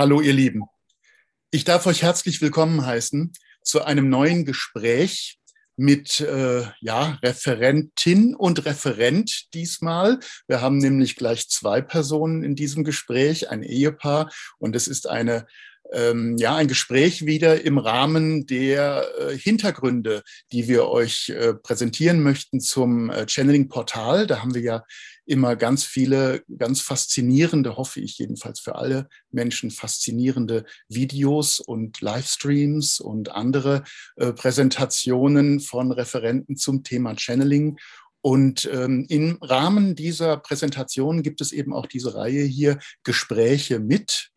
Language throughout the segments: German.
Hallo ihr Lieben. Ich darf euch herzlich willkommen heißen zu einem neuen Gespräch mit äh, ja, Referentin und Referent diesmal. Wir haben nämlich gleich zwei Personen in diesem Gespräch, ein Ehepaar und es ist eine ähm, ja, ein Gespräch wieder im Rahmen der äh, Hintergründe, die wir euch äh, präsentieren möchten zum äh, Channeling-Portal. Da haben wir ja immer ganz viele, ganz faszinierende, hoffe ich jedenfalls für alle Menschen, faszinierende Videos und Livestreams und andere äh, Präsentationen von Referenten zum Thema Channeling. Und ähm, im Rahmen dieser Präsentation gibt es eben auch diese Reihe hier Gespräche mit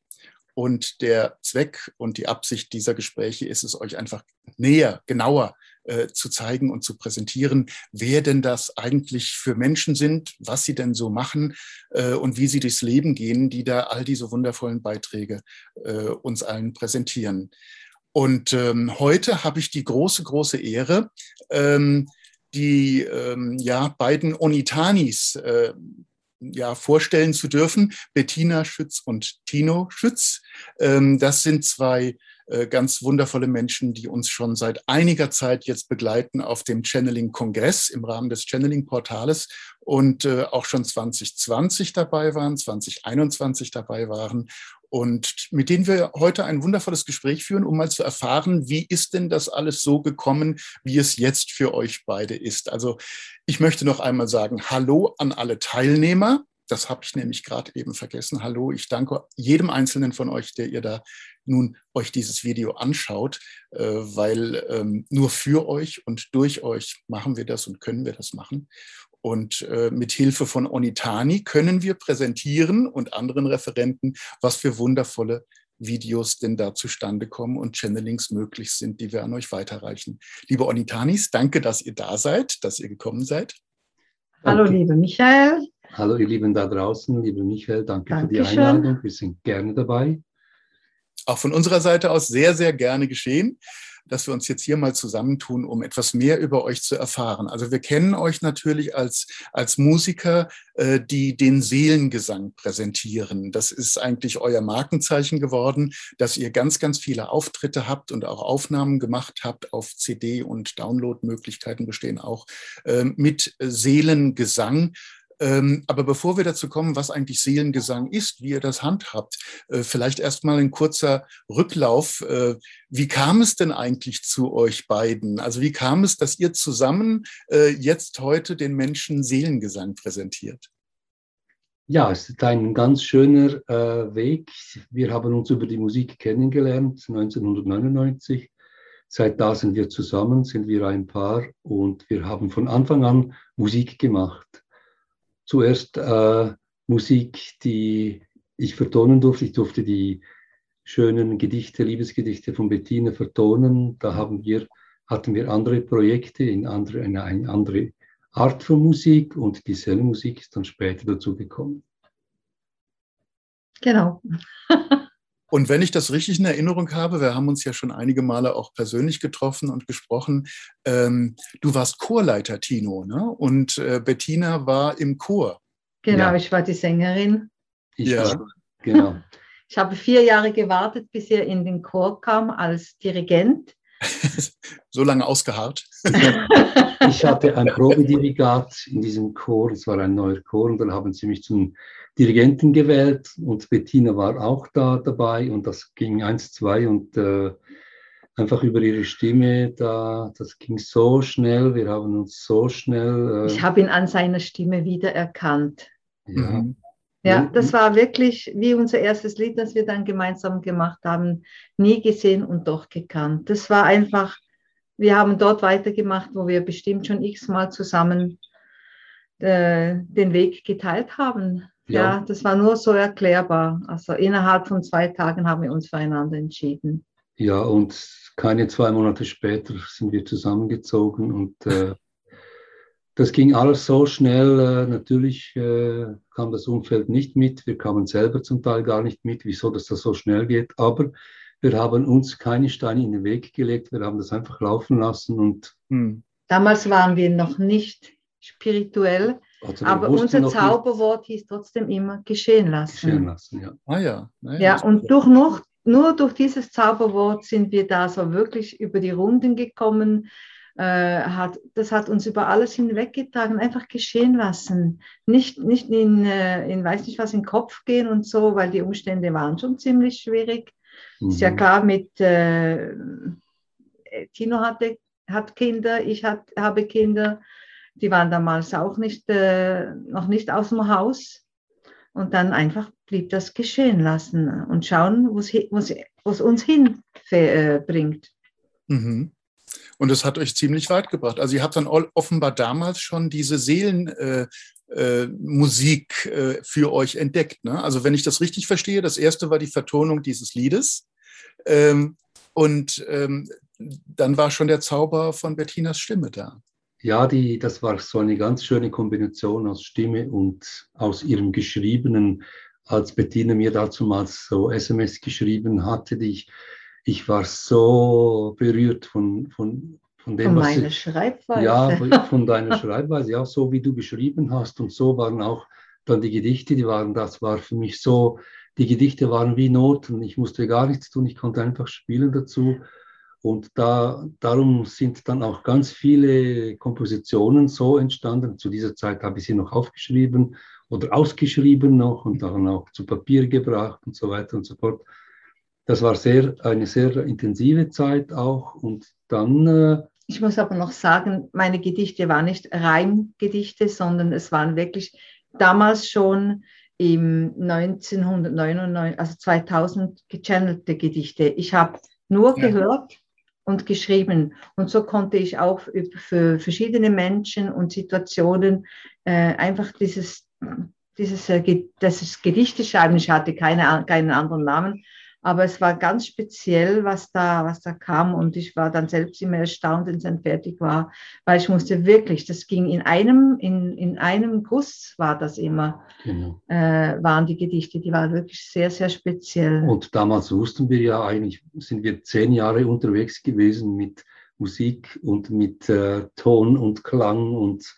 und der Zweck und die Absicht dieser Gespräche ist es, euch einfach näher, genauer äh, zu zeigen und zu präsentieren, wer denn das eigentlich für Menschen sind, was sie denn so machen äh, und wie sie durchs Leben gehen, die da all diese wundervollen Beiträge äh, uns allen präsentieren. Und ähm, heute habe ich die große, große Ehre, ähm, die ähm, ja, beiden Onitanis äh, ja, vorstellen zu dürfen. Bettina Schütz und Tino Schütz. Ähm, das sind zwei äh, ganz wundervolle Menschen, die uns schon seit einiger Zeit jetzt begleiten auf dem Channeling-Kongress im Rahmen des Channeling-Portales und äh, auch schon 2020 dabei waren, 2021 dabei waren und mit denen wir heute ein wundervolles Gespräch führen, um mal zu erfahren, wie ist denn das alles so gekommen, wie es jetzt für euch beide ist. Also ich möchte noch einmal sagen, hallo an alle Teilnehmer. Das habe ich nämlich gerade eben vergessen. Hallo, ich danke jedem Einzelnen von euch, der ihr da nun euch dieses Video anschaut, äh, weil ähm, nur für euch und durch euch machen wir das und können wir das machen. Und äh, mit Hilfe von Onitani können wir präsentieren und anderen Referenten, was für wundervolle Videos denn da zustande kommen und Channelings möglich sind, die wir an euch weiterreichen. Liebe Onitanis, danke, dass ihr da seid, dass ihr gekommen seid. Hallo, danke. liebe Michael. Hallo, ihr Lieben da draußen, liebe Michael, danke Dankeschön. für die Einladung. Wir sind gerne dabei. Auch von unserer Seite aus sehr, sehr gerne geschehen dass wir uns jetzt hier mal zusammentun, um etwas mehr über euch zu erfahren. Also wir kennen euch natürlich als, als Musiker, äh, die den Seelengesang präsentieren. Das ist eigentlich euer Markenzeichen geworden, dass ihr ganz, ganz viele Auftritte habt und auch Aufnahmen gemacht habt auf CD und Downloadmöglichkeiten bestehen auch äh, mit Seelengesang. Ähm, aber bevor wir dazu kommen, was eigentlich Seelengesang ist, wie ihr das handhabt, äh, vielleicht erstmal ein kurzer Rücklauf. Äh, wie kam es denn eigentlich zu euch beiden? Also wie kam es, dass ihr zusammen äh, jetzt heute den Menschen Seelengesang präsentiert? Ja, es ist ein ganz schöner äh, Weg. Wir haben uns über die Musik kennengelernt 1999. Seit da sind wir zusammen, sind wir ein Paar und wir haben von Anfang an Musik gemacht zuerst äh, Musik, die ich vertonen durfte. Ich durfte die schönen Gedichte, Liebesgedichte von Bettina vertonen. Da haben wir, hatten wir andere Projekte in andere, eine, eine andere Art von Musik und die Musik ist dann später dazu gekommen. Genau. Und wenn ich das richtig in Erinnerung habe, wir haben uns ja schon einige Male auch persönlich getroffen und gesprochen, ähm, du warst Chorleiter, Tino, ne? und äh, Bettina war im Chor. Genau, ja. ich war die Sängerin. Ich ja, war, genau. Ich habe vier Jahre gewartet, bis er in den Chor kam als Dirigent. so lange ausgeharrt. ich hatte ein Probedirigat in diesem Chor, es war ein neuer Chor, und dann haben sie mich zum Dirigenten gewählt und Bettina war auch da dabei und das ging eins, zwei und äh, einfach über ihre Stimme, da, das ging so schnell, wir haben uns so schnell. Äh, ich habe ihn an seiner Stimme wiedererkannt. Ja. Mhm. Ja, das war wirklich wie unser erstes Lied, das wir dann gemeinsam gemacht haben. Nie gesehen und doch gekannt. Das war einfach, wir haben dort weitergemacht, wo wir bestimmt schon x-mal zusammen äh, den Weg geteilt haben. Ja. ja, das war nur so erklärbar. Also innerhalb von zwei Tagen haben wir uns füreinander entschieden. Ja, und keine zwei Monate später sind wir zusammengezogen und äh, das ging alles so schnell. Äh, natürlich äh, kam das Umfeld nicht mit. Wir kamen selber zum Teil gar nicht mit, wieso dass das so schnell geht. Aber wir haben uns keine Steine in den Weg gelegt. Wir haben das einfach laufen lassen und. Hm. Damals waren wir noch nicht spirituell Also Aber unser Zauberwort hieß trotzdem immer geschehen lassen. Geschehen lassen, ja. Ah ja. Naja, ja, und durch noch, nur durch dieses Zauberwort sind wir da so wirklich über die Runden gekommen. Äh, hat, das hat uns über alles hinweggetragen, einfach geschehen lassen. Nicht, nicht in, äh, in, weiß nicht was, in den Kopf gehen und so, weil die Umstände waren schon ziemlich schwierig. Mhm. Ist ja mhm. klar, mit äh, Tino hatte, hat Kinder, ich hat, habe Kinder, die waren damals auch nicht, äh, noch nicht aus dem Haus. Und dann einfach blieb das geschehen lassen und schauen, wo es uns hinbringt. Äh, mhm. Und es hat euch ziemlich weit gebracht. Also ihr habt dann offenbar damals schon diese Seelenmusik äh, äh, äh, für euch entdeckt. Ne? Also wenn ich das richtig verstehe, das erste war die Vertonung dieses Liedes. Ähm, und ähm, dann war schon der Zauber von Bettinas Stimme da. Ja, die, das war so eine ganz schöne Kombination aus Stimme und aus ihrem Geschriebenen. Als Bettina mir dazu mal so SMS geschrieben hatte, die ich, ich war so berührt von, von, von dem, von was meiner Schreibweise. Ja, von deiner Schreibweise, ja, so wie du geschrieben hast. Und so waren auch dann die Gedichte, die waren, das war für mich so, die Gedichte waren wie Noten. Ich musste gar nichts tun, ich konnte einfach spielen dazu. Und da, darum sind dann auch ganz viele Kompositionen so entstanden. Zu dieser Zeit habe ich sie noch aufgeschrieben oder ausgeschrieben noch und dann auch zu Papier gebracht und so weiter und so fort. Das war sehr, eine sehr intensive Zeit auch. Und dann. Äh, ich muss aber noch sagen, meine Gedichte waren nicht Reimgedichte, sondern es waren wirklich damals schon im 1999, also 2000 gechannelte Gedichte. Ich habe nur ja. gehört, und geschrieben. Und so konnte ich auch für verschiedene Menschen und Situationen äh, einfach dieses, dieses, äh, das Gedichte schreiben. Ich hatte keine, keinen anderen Namen, aber es war ganz speziell, was da, was da kam. Und ich war dann selbst immer erstaunt, wenn es dann fertig war, weil ich musste wirklich, das ging in einem, in, in einem Guss war das immer, genau. äh, waren die Gedichte, die waren wirklich sehr, sehr speziell. Und damals wussten wir ja eigentlich, sind wir zehn Jahre unterwegs gewesen mit Musik und mit äh, Ton und Klang und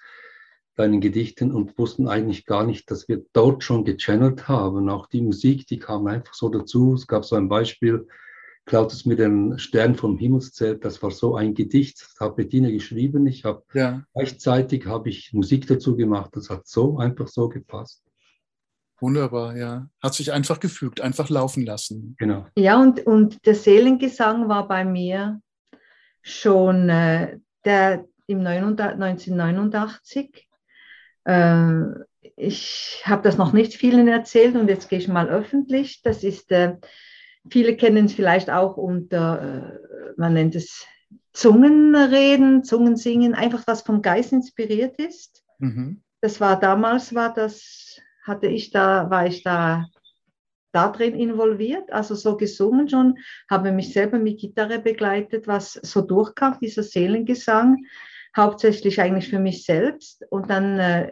deinen Gedichten und wussten eigentlich gar nicht, dass wir dort schon gechannelt haben. Auch die Musik, die kam einfach so dazu. Es gab so ein Beispiel, klaut es mir den Stern vom Himmelszelt. Das war so ein Gedicht, das hat Bettina geschrieben. Ich habe ja. gleichzeitig habe ich Musik dazu gemacht. Das hat so einfach so gepasst. Wunderbar, ja. Hat sich einfach gefügt, einfach laufen lassen. Genau. Ja, und, und der Seelengesang war bei mir schon äh, der, im 1989 äh, ich habe das noch nicht vielen erzählt und jetzt gehe ich mal öffentlich. Das ist, äh, viele kennen es vielleicht auch unter, äh, man nennt es Zungenreden, Zungensingen, einfach was vom Geist inspiriert ist. Mhm. Das war damals, war das, hatte ich da, war ich da da drin involviert, also so gesungen schon, habe mich selber mit Gitarre begleitet, was so durchkam, dieser Seelengesang hauptsächlich eigentlich für mich selbst. Und dann äh,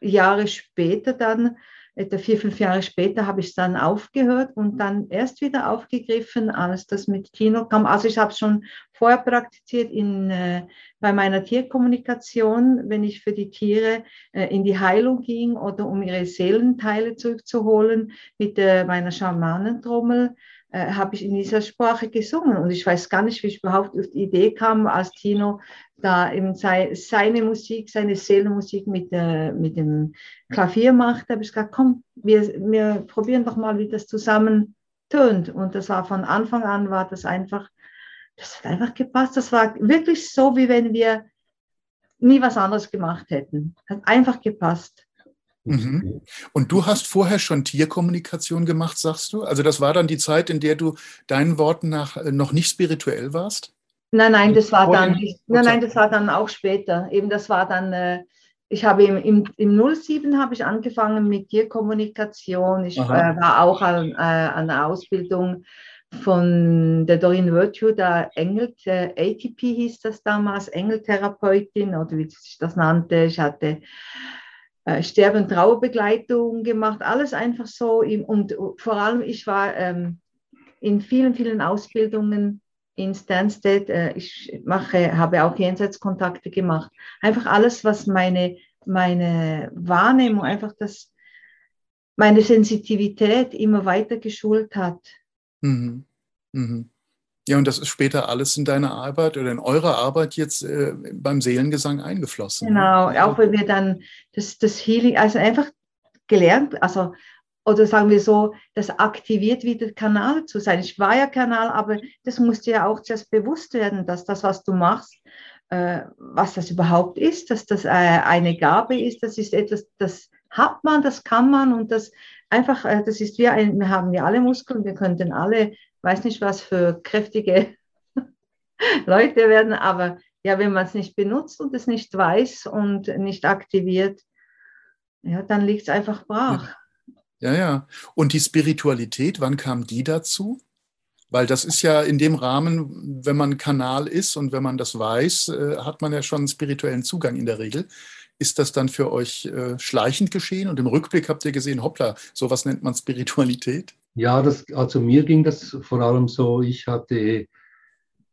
Jahre später, dann, etwa vier, fünf Jahre später, habe ich es dann aufgehört und dann erst wieder aufgegriffen, als das mit Kino kam. Also ich habe es schon vorher praktiziert in, äh, bei meiner Tierkommunikation, wenn ich für die Tiere äh, in die Heilung ging oder um ihre Seelenteile zurückzuholen mit äh, meiner Schamanentrommel äh, habe ich in dieser Sprache gesungen. Und ich weiß gar nicht, wie ich überhaupt auf die Idee kam, als Tino da eben sei, seine Musik, seine Seelenmusik mit, äh, mit dem Klavier macht, habe ich gesagt, komm, wir, wir probieren doch mal, wie das zusammen tönt. Und das war von Anfang an, war das einfach, das hat einfach gepasst. Das war wirklich so, wie wenn wir nie was anderes gemacht hätten. Hat einfach gepasst. Mhm. Und du hast vorher schon Tierkommunikation gemacht, sagst du? Also das war dann die Zeit, in der du deinen Worten nach äh, noch nicht spirituell warst? Nein, nein, das war dann, nein, nein, das war dann auch später. Eben das war dann, äh, ich habe im, im, im 07 habe ich angefangen mit Tierkommunikation. Ich äh, war auch an, äh, an der Ausbildung von der Doreen Virtue, der Engel, ATP hieß das damals, Engeltherapeutin oder wie sich das nannte. Ich hatte äh, Sterbe- und Trauerbegleitung gemacht, alles einfach so. Und vor allem, ich war ähm, in vielen, vielen Ausbildungen in Stansted. Äh, ich mache, habe auch Jenseitskontakte gemacht. Einfach alles, was meine meine Wahrnehmung, einfach das, meine Sensitivität immer weiter geschult hat. Mhm. Mhm. Ja, und das ist später alles in deiner Arbeit oder in eurer Arbeit jetzt äh, beim Seelengesang eingeflossen. Ne? Genau, auch wenn wir dann das, das Healing, also einfach gelernt, also oder sagen wir so, das aktiviert wieder Kanal zu sein. Ich war ja Kanal, aber das musste ja auch zuerst bewusst werden, dass das, was du machst, äh, was das überhaupt ist, dass das äh, eine Gabe ist, das ist etwas, das hat man, das kann man und das einfach, äh, das ist wie ein, wir haben ja alle Muskeln, wir könnten alle weiß nicht, was für kräftige Leute werden, aber ja, wenn man es nicht benutzt und es nicht weiß und nicht aktiviert, ja, dann liegt es einfach brach. Ja, ja. Und die Spiritualität, wann kam die dazu? Weil das ist ja in dem Rahmen, wenn man Kanal ist und wenn man das weiß, äh, hat man ja schon einen spirituellen Zugang in der Regel. Ist das dann für euch äh, schleichend geschehen? Und im Rückblick habt ihr gesehen, hoppla, sowas nennt man Spiritualität? Ja, das, also mir ging das vor allem so, ich hatte,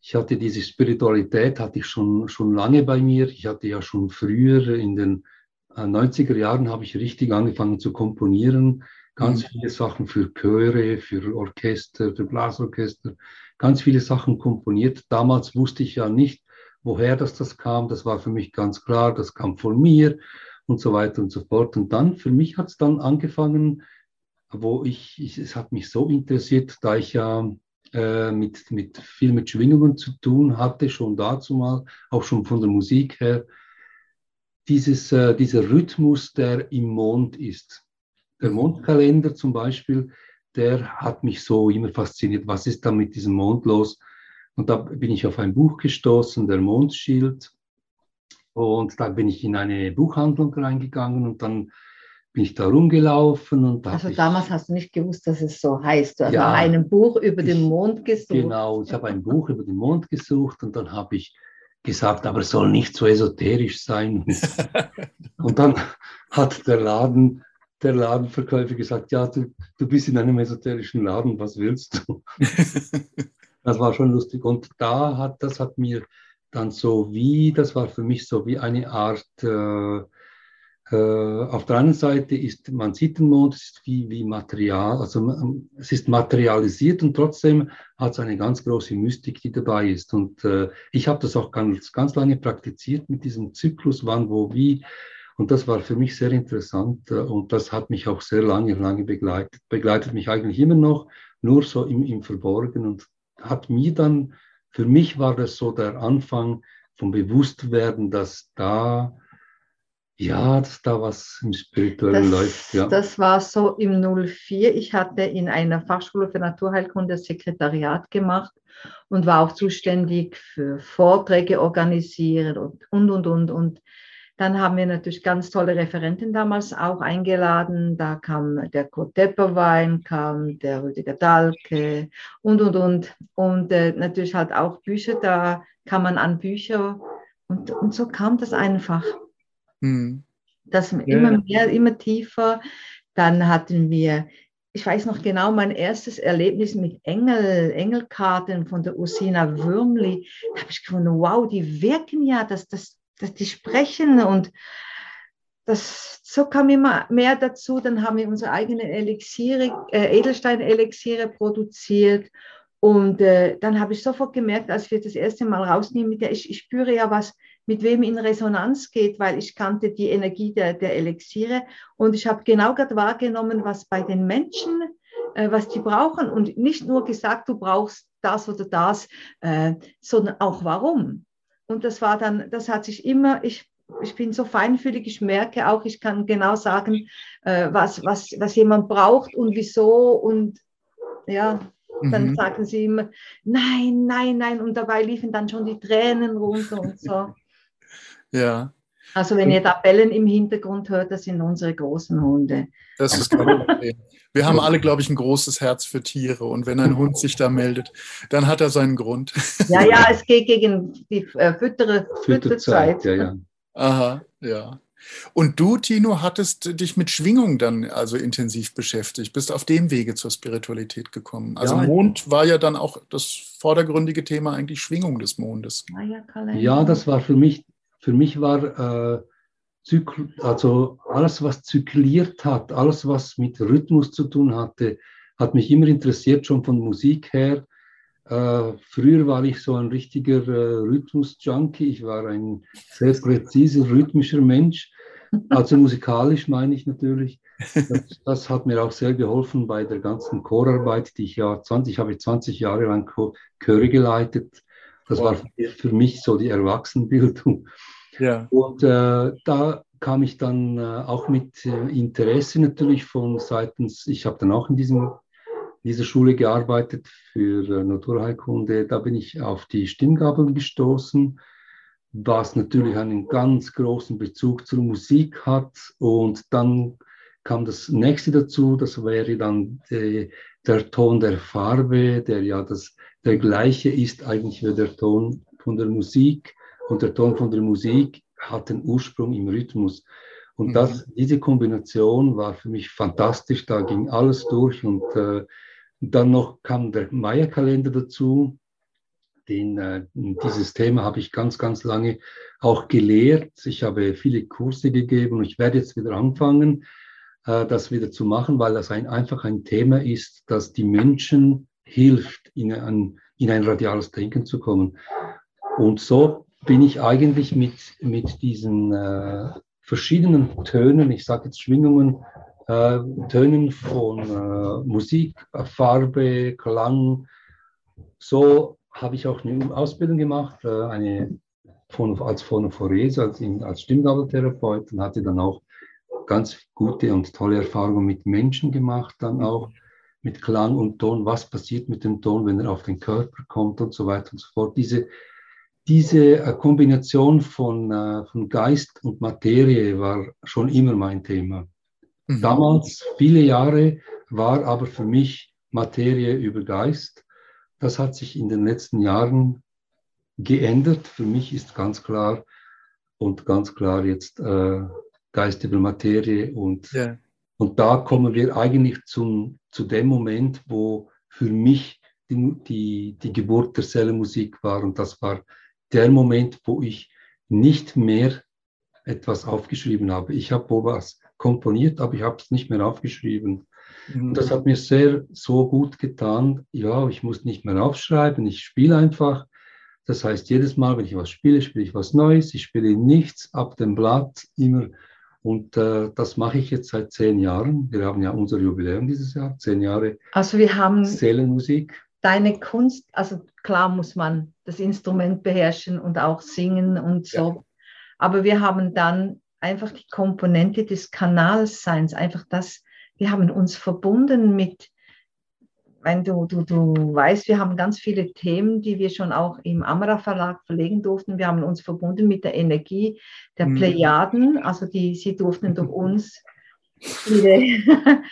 ich hatte diese Spiritualität, hatte ich schon, schon lange bei mir. Ich hatte ja schon früher in den 90er äh, Jahren habe ich richtig angefangen zu komponieren. Ganz mhm. viele Sachen für Chöre, für Orchester, für Blasorchester, ganz viele Sachen komponiert. Damals wusste ich ja nicht, woher das, das kam. Das war für mich ganz klar, das kam von mir und so weiter und so fort. Und dann, für mich hat es dann angefangen, wo ich, ich, es hat mich so interessiert, da ich ja äh, mit, mit viel mit Schwingungen zu tun hatte, schon dazu mal, auch schon von der Musik her, dieses, äh, dieser Rhythmus, der im Mond ist. Der. Mondkalender zum Beispiel, der hat mich so immer fasziniert. Was ist da mit diesem Mond los? Und da bin ich auf ein Buch gestoßen, der Mondschild. Und da bin ich in eine Buchhandlung reingegangen und dann bin ich da rumgelaufen und da Also damals hast du nicht gewusst, dass es so heißt. Du hast ja, ein Buch über ich, den Mond gesucht. Genau, ich habe ein Buch über den Mond gesucht und dann habe ich gesagt, aber es soll nicht so esoterisch sein. und dann hat der Laden, der Ladenverkäufer gesagt, ja, du, du bist in einem esoterischen Laden, was willst du? das war schon lustig. Und da hat, das hat mir dann so wie, das war für mich so wie eine Art äh, äh, auf der einen Seite ist, man sieht den Mond, es ist wie, wie Material, also es ist materialisiert und trotzdem hat es eine ganz große Mystik, die dabei ist. Und äh, ich habe das auch ganz, ganz lange praktiziert mit diesem Zyklus, wann, wo, wie. Und das war für mich sehr interessant äh, und das hat mich auch sehr lange, lange begleitet. Begleitet mich eigentlich immer noch, nur so im, im Verborgen und hat mir dann, für mich war das so der Anfang vom Bewusstwerden, dass da ja, dass da was im Spirituellen das, läuft. Ja. Das war so im 04. Ich hatte in einer Fachschule für Naturheilkunde das Sekretariat gemacht und war auch zuständig für Vorträge organisieren und, und, und, und. Und dann haben wir natürlich ganz tolle Referenten damals auch eingeladen. Da kam der Kurt Depperwein, kam der Rüdiger Dahlke und, und, und. Und äh, natürlich halt auch Bücher, da kam man an Bücher. Und, und so kam das einfach. Mhm. Das immer mehr, immer tiefer. Dann hatten wir, ich weiß noch genau, mein erstes Erlebnis mit Engel, Engelkarten von der Ursina Würmli. Da habe ich gefunden, wow, die wirken ja, dass, dass, dass die sprechen und das, so kam immer mehr dazu. Dann haben wir unsere eigenen Elixiere, äh, Edelstein-Elixiere produziert. Und äh, dann habe ich sofort gemerkt, als wir das erste Mal rausnehmen, mit der, ich, ich spüre ja was, mit wem in Resonanz geht, weil ich kannte die Energie der, der Elixiere und ich habe genau gerade wahrgenommen, was bei den Menschen, äh, was die brauchen und nicht nur gesagt, du brauchst das oder das, äh, sondern auch warum. Und das war dann, das hat sich immer, ich ich bin so feinfühlig, ich merke auch, ich kann genau sagen, äh, was, was, was jemand braucht und wieso. Und ja, dann mhm. sagten sie immer, nein, nein, nein. Und dabei liefen dann schon die Tränen runter und so. Ja. Also wenn ihr da Bellen im Hintergrund hört, das sind unsere großen Hunde. Das ist kein Problem. Wir haben alle, glaube ich, ein großes Herz für Tiere. Und wenn ein Hund sich da meldet, dann hat er seinen Grund. Ja, ja, es geht gegen die äh, Füttere, Fütterzeit. Ja, ja. Aha, ja. Und du, Tino, hattest dich mit Schwingung dann also intensiv beschäftigt, bist auf dem Wege zur Spiritualität gekommen. Also ja, Mond war ja dann auch das vordergründige Thema eigentlich Schwingung des Mondes. Ja, das war für mich für mich war, äh, Zykl, also alles, was zykliert hat, alles, was mit Rhythmus zu tun hatte, hat mich immer interessiert, schon von Musik her. Äh, früher war ich so ein richtiger äh, Rhythmus-Junkie. Ich war ein sehr präziser, rhythmischer Mensch. Also musikalisch meine ich natürlich. Das, das, hat mir auch sehr geholfen bei der ganzen Chorarbeit, die ich ja 20, habe ich 20 Jahre lang Chöre geleitet. Das war für mich so die Erwachsenenbildung. Ja. Und äh, da kam ich dann äh, auch mit äh, Interesse natürlich von seitens, ich habe dann auch in diesem, dieser Schule gearbeitet für äh, Naturheilkunde. Da bin ich auf die Stimmgabeln gestoßen, was natürlich einen ganz großen Bezug zur Musik hat. Und dann kam das nächste dazu, das wäre dann die, der Ton der Farbe, der ja das, der gleiche ist eigentlich wie der Ton von der Musik. Und der Ton von der Musik hat den Ursprung im Rhythmus. Und mhm. das, diese Kombination war für mich fantastisch. Da ging alles durch. Und äh, dann noch kam der Maya-Kalender dazu. Den, äh, dieses Thema habe ich ganz, ganz lange auch gelehrt. Ich habe viele Kurse gegeben und ich werde jetzt wieder anfangen, äh, das wieder zu machen, weil das ein, einfach ein Thema ist, das die Menschen hilft, in ein, in ein radiales Denken zu kommen. Und so bin ich eigentlich mit, mit diesen äh, verschiedenen Tönen, ich sage jetzt Schwingungen, äh, Tönen von äh, Musik, Farbe, Klang, so habe ich auch eine Ausbildung gemacht, äh, eine von, als Phonophorese, als, als Stimmgabeltherapeut und hatte dann auch ganz gute und tolle Erfahrungen mit Menschen gemacht, dann auch mit Klang und Ton, was passiert mit dem Ton, wenn er auf den Körper kommt und so weiter und so fort. Diese diese äh, Kombination von, äh, von Geist und Materie war schon immer mein Thema. Mhm. Damals, viele Jahre, war aber für mich Materie über Geist. Das hat sich in den letzten Jahren geändert. Für mich ist ganz klar und ganz klar jetzt äh, Geist über Materie. Und, yeah. und da kommen wir eigentlich zum, zu dem Moment, wo für mich die, die, die Geburt der Sellenmusik war. Und das war der Moment, wo ich nicht mehr etwas aufgeschrieben habe. Ich habe wo was komponiert, aber ich habe es nicht mehr aufgeschrieben. Mhm. Und das hat mir sehr so gut getan. Ja, ich muss nicht mehr aufschreiben, ich spiele einfach. Das heißt, jedes Mal, wenn ich was spiele, spiele ich was Neues. Ich spiele nichts ab dem Blatt immer. Und äh, das mache ich jetzt seit zehn Jahren. Wir haben ja unser Jubiläum dieses Jahr, zehn Jahre. Also wir haben Seelenmusik deine Kunst, also klar muss man das Instrument beherrschen und auch singen und so. Ja. Aber wir haben dann einfach die Komponente des Kanalseins, einfach das, wir haben uns verbunden mit, wenn du, du, du weißt, wir haben ganz viele Themen, die wir schon auch im Amara Verlag verlegen durften. Wir haben uns verbunden mit der Energie der mhm. Plejaden, also die, sie durften durch uns ihre,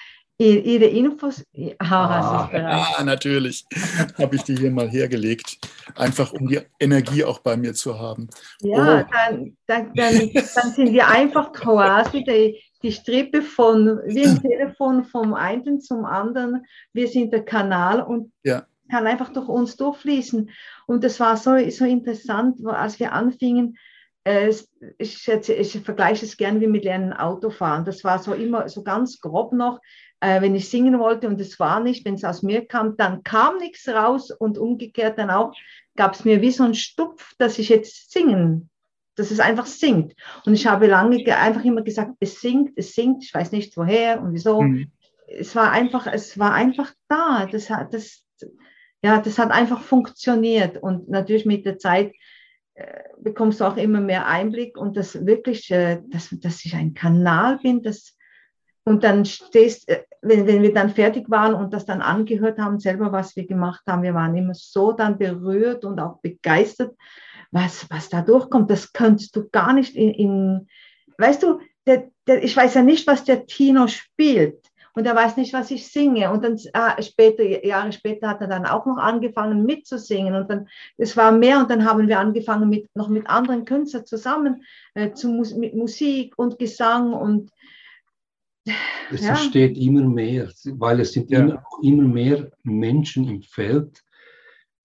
Ihre Infos, ah, ja, natürlich, habe ich die hier mal hergelegt, einfach um die Energie auch bei mir zu haben. Ja, oh. dann, dann, dann, dann, sind wir einfach quasi die, die Strippe von, wie ein Telefon vom einen zum anderen. Wir sind der Kanal und ja. kann einfach durch uns durchfließen. Und das war so, so interessant, als wir anfingen, äh, ich, ich, vergleiche es gerne wie mit lernen Autofahren. Das war so immer so ganz grob noch äh, wenn ich singen wollte und es war nicht, wenn es aus mir kam, dann kam nichts raus und umgekehrt dann auch gab es mir wie so ein Stupf, dass ich jetzt singen, dass es einfach singt. Und ich habe lange einfach immer gesagt, es singt, es singt, ich weiß nicht woher und wieso. Mhm. Es war einfach, es war einfach da. Das hat, das, ja, das hat einfach funktioniert. Und natürlich mit der Zeit äh, bekommst du auch immer mehr Einblick und das wirklich, äh, dass, dass ich ein Kanal bin, das und dann stehst, äh, wenn, wenn wir dann fertig waren und das dann angehört haben, selber, was wir gemacht haben, wir waren immer so dann berührt und auch begeistert, was, was da durchkommt. Das könntest du gar nicht in, in weißt du, der, der, ich weiß ja nicht, was der Tino spielt und er weiß nicht, was ich singe. Und dann äh, später, Jahre später hat er dann auch noch angefangen mitzusingen und dann, es war mehr und dann haben wir angefangen mit, noch mit anderen Künstlern zusammen äh, zu, mit Musik und Gesang und es ja. entsteht immer mehr, weil es sind ja. immer, immer mehr Menschen im Feld,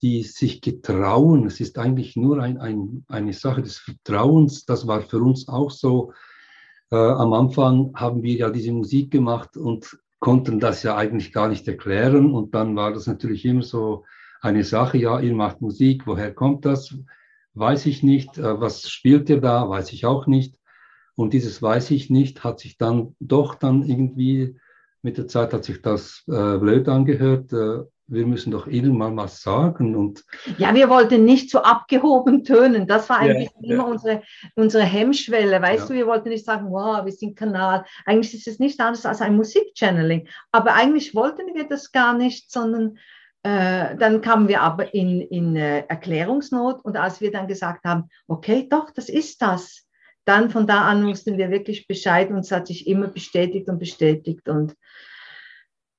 die sich getrauen. Es ist eigentlich nur ein, ein, eine Sache des Vertrauens. Das war für uns auch so. Äh, am Anfang haben wir ja diese Musik gemacht und konnten das ja eigentlich gar nicht erklären. Und dann war das natürlich immer so eine Sache, ja, ihr macht Musik, woher kommt das? Weiß ich nicht. Äh, was spielt ihr da? Weiß ich auch nicht. Und dieses weiß ich nicht hat sich dann doch dann irgendwie mit der Zeit hat sich das äh, blöd angehört. Äh, wir müssen doch Ihnen mal was sagen. Und ja, wir wollten nicht so abgehoben tönen. Das war eigentlich ja, immer ja. Unsere, unsere Hemmschwelle. Weißt ja. du, wir wollten nicht sagen, wow, wir sind Kanal. Eigentlich ist es nicht anders als ein Musikchanneling. Aber eigentlich wollten wir das gar nicht, sondern äh, dann kamen wir aber in, in äh, Erklärungsnot. Und als wir dann gesagt haben, okay, doch, das ist das, dann von da an wussten wir wirklich Bescheid und es hat sich immer bestätigt und bestätigt. Und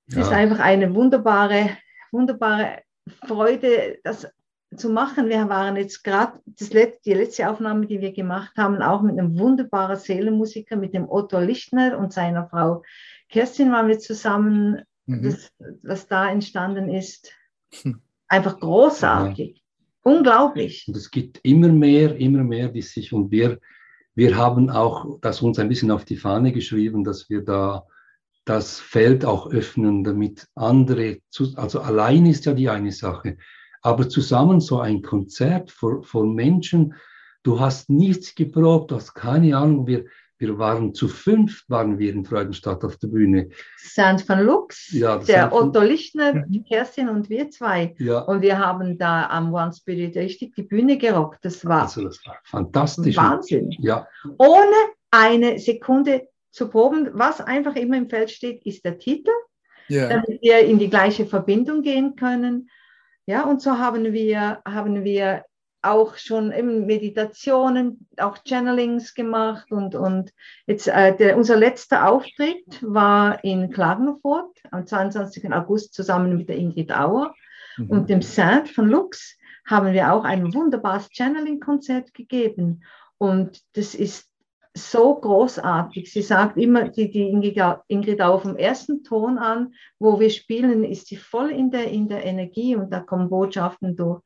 es ist einfach eine wunderbare wunderbare Freude, das zu machen. Wir waren jetzt gerade die letzte Aufnahme, die wir gemacht haben, auch mit einem wunderbaren Seelenmusiker, mit dem Otto Lichtner und seiner Frau Kerstin waren wir zusammen. Mhm. Das, was da entstanden ist, hm. einfach großartig, ja. unglaublich. Und es gibt immer mehr, immer mehr, die sich und wir, wir haben auch das uns ein bisschen auf die Fahne geschrieben, dass wir da das Feld auch öffnen, damit andere, also allein ist ja die eine Sache, aber zusammen so ein Konzert vor Menschen, du hast nichts geprobt, du hast keine Ahnung, wir, wir waren zu fünf, waren wir in Freudenstadt auf der Bühne. Sand van Lux, ja, der Otto Lichtner, die Kerstin und wir zwei. Ja. Und wir haben da am One Spirit richtig die Bühne gerockt. Das war, also das war fantastisch. Wahnsinn. Ja. Ohne eine Sekunde zu proben. Was einfach immer im Feld steht, ist der Titel, yeah. damit wir in die gleiche Verbindung gehen können. Ja, und so haben wir, haben wir auch schon eben Meditationen, auch Channelings gemacht und, und jetzt äh, der, unser letzter Auftritt war in Klagenfurt am 22. August zusammen mit der Ingrid Auer mhm. und dem Saint von Lux haben wir auch ein wunderbares Channeling-Konzert gegeben und das ist so großartig. Sie sagt immer, die, die Ingrid auch vom ersten Ton an, wo wir spielen, ist sie voll in der, in der Energie und da kommen Botschaften durch.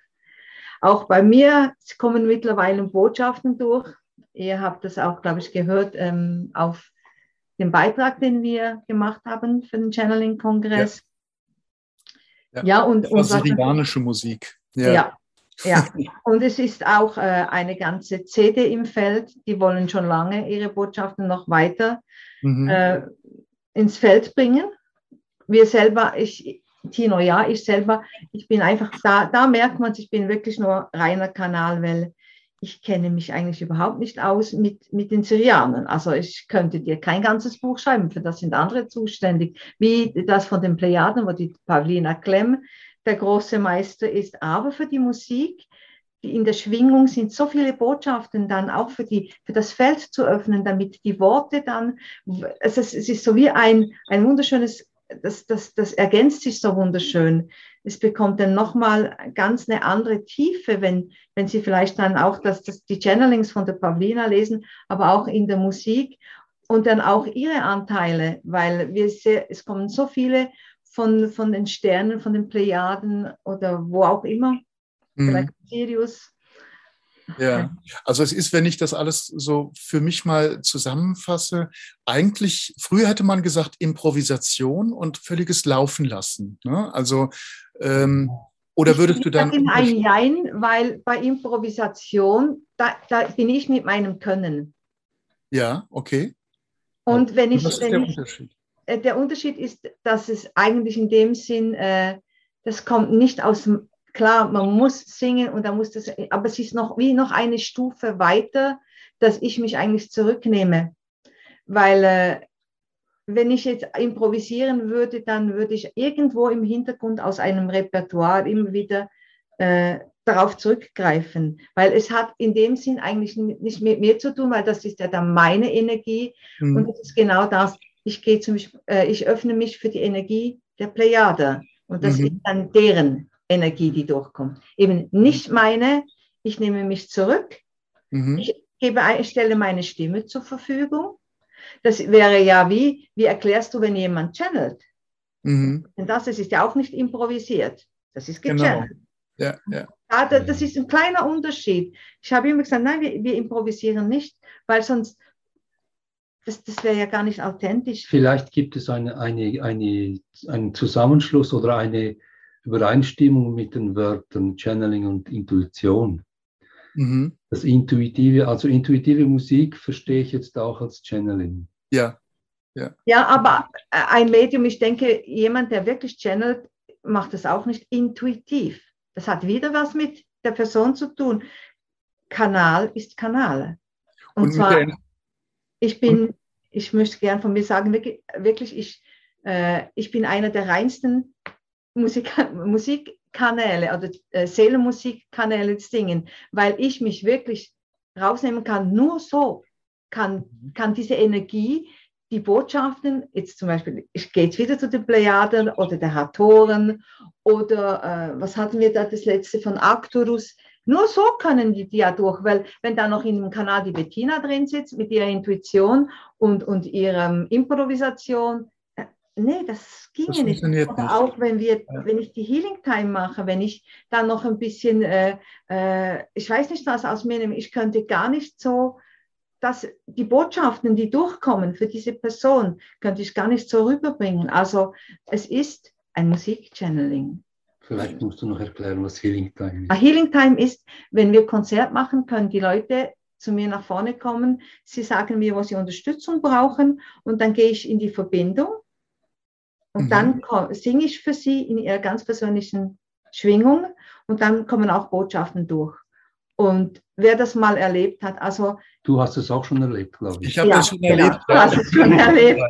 Auch bei mir kommen mittlerweile Botschaften durch. Ihr habt das auch, glaube ich, gehört ähm, auf dem Beitrag, den wir gemacht haben für den Channeling-Kongress. Ja. ja. ja, und, und sirianische Musik. Ja. ja. Ja, und es ist auch äh, eine ganze CD im Feld. Die wollen schon lange ihre Botschaften noch weiter mhm. äh, ins Feld bringen. Wir selber, ich, Tino, ja, ich selber, ich bin einfach, da, da merkt man, ich bin wirklich nur reiner Kanal, weil ich kenne mich eigentlich überhaupt nicht aus mit, mit den Syrianern. Also ich könnte dir kein ganzes Buch schreiben, für das sind andere zuständig, wie das von den Plejaden, wo die Pavlina Klemm der große Meister ist. Aber für die Musik, in der Schwingung sind so viele Botschaften dann auch für, die, für das Feld zu öffnen, damit die Worte dann, also es ist so wie ein, ein wunderschönes, das, das, das ergänzt sich so wunderschön. Es bekommt dann nochmal ganz eine andere Tiefe, wenn, wenn Sie vielleicht dann auch das, das, die Channelings von der Pavlina lesen, aber auch in der Musik und dann auch Ihre Anteile, weil wir sehr, es kommen so viele von, von den Sternen, von den Plejaden oder wo auch immer. Mhm. Vielleicht Sirius. Ja, also es ist, wenn ich das alles so für mich mal zusammenfasse, eigentlich, früher hätte man gesagt Improvisation und völliges Laufen lassen. Ne? Also, ähm, oder würdest du dann. Ich ein Jein, weil bei Improvisation, da, da bin ich mit meinem Können. Ja, okay. Und wenn ich. Was ist wenn der ich, Unterschied? Äh, der Unterschied ist, dass es eigentlich in dem Sinn, äh, das kommt nicht aus dem, klar, man muss singen und da muss das, aber es ist noch wie noch eine Stufe weiter, dass ich mich eigentlich zurücknehme. Weil äh, wenn ich jetzt improvisieren würde, dann würde ich irgendwo im Hintergrund aus einem Repertoire immer wieder äh, darauf zurückgreifen, weil es hat in dem Sinn eigentlich nicht mit mir zu tun, weil das ist ja dann meine Energie mhm. und das ist genau das ich gehe zum Beispiel, äh, ich öffne mich für die Energie der Plejade und das mhm. ist dann deren Energie, die durchkommt. Eben nicht meine, ich nehme mich zurück, mhm. ich gebe, ich stelle meine Stimme zur Verfügung. Das wäre ja wie, wie erklärst du, wenn jemand channelt? Mhm. Denn das, das ist ja auch nicht improvisiert, das ist genau. gechannelt. Genau. Ja, ja. Ja, das ist ein kleiner Unterschied. Ich habe immer gesagt, nein, wir, wir improvisieren nicht, weil sonst das, das wäre ja gar nicht authentisch. Vielleicht gibt es eine, eine, eine, einen Zusammenschluss oder eine Übereinstimmung mit den Wörtern Channeling und Intuition. Mhm. Das intuitive, also intuitive Musik verstehe ich jetzt auch als Channeling. Ja. Ja. ja, aber ein Medium, ich denke, jemand, der wirklich channelt, macht das auch nicht intuitiv. Das hat wieder was mit der Person zu tun. Kanal ist Kanal. Und, und zwar, ich bin, ich möchte gern von mir sagen, wirklich, wirklich ich, äh, ich bin einer der reinsten Musik, Musikkanäle oder äh, Seelenmusikkanäle singen, weil ich mich wirklich rausnehmen kann. Nur so kann, mhm. kann diese Energie, die Botschaften, jetzt zum Beispiel, ich gehe jetzt wieder zu den Plejaden oder der Hatoren oder äh, was hatten wir da das letzte von Arcturus, nur so können die, die ja durch, weil wenn da noch in dem Kanal die Bettina drin sitzt mit ihrer Intuition und, und ihrer Improvisation, nee, das ginge das nicht. Oder nicht. auch wenn wir, ja. wenn ich die Healing Time mache, wenn ich dann noch ein bisschen, äh, äh, ich weiß nicht was aus mir nehme, ich könnte gar nicht so, dass die Botschaften, die durchkommen für diese Person, könnte ich gar nicht so rüberbringen. Also es ist ein Musikchanneling. Vielleicht musst du noch erklären, was Healing Time ist. Ah, Healing Time ist, wenn wir Konzert machen, können die Leute zu mir nach vorne kommen. Sie sagen mir, wo sie Unterstützung brauchen und dann gehe ich in die Verbindung und mhm. dann singe ich für sie in ihrer ganz persönlichen Schwingung und dann kommen auch Botschaften durch. Und wer das mal erlebt hat, also. Du hast es auch schon erlebt, glaube ich. Ich habe ja, das schon genau, erlebt. Du hast es schon erlebt.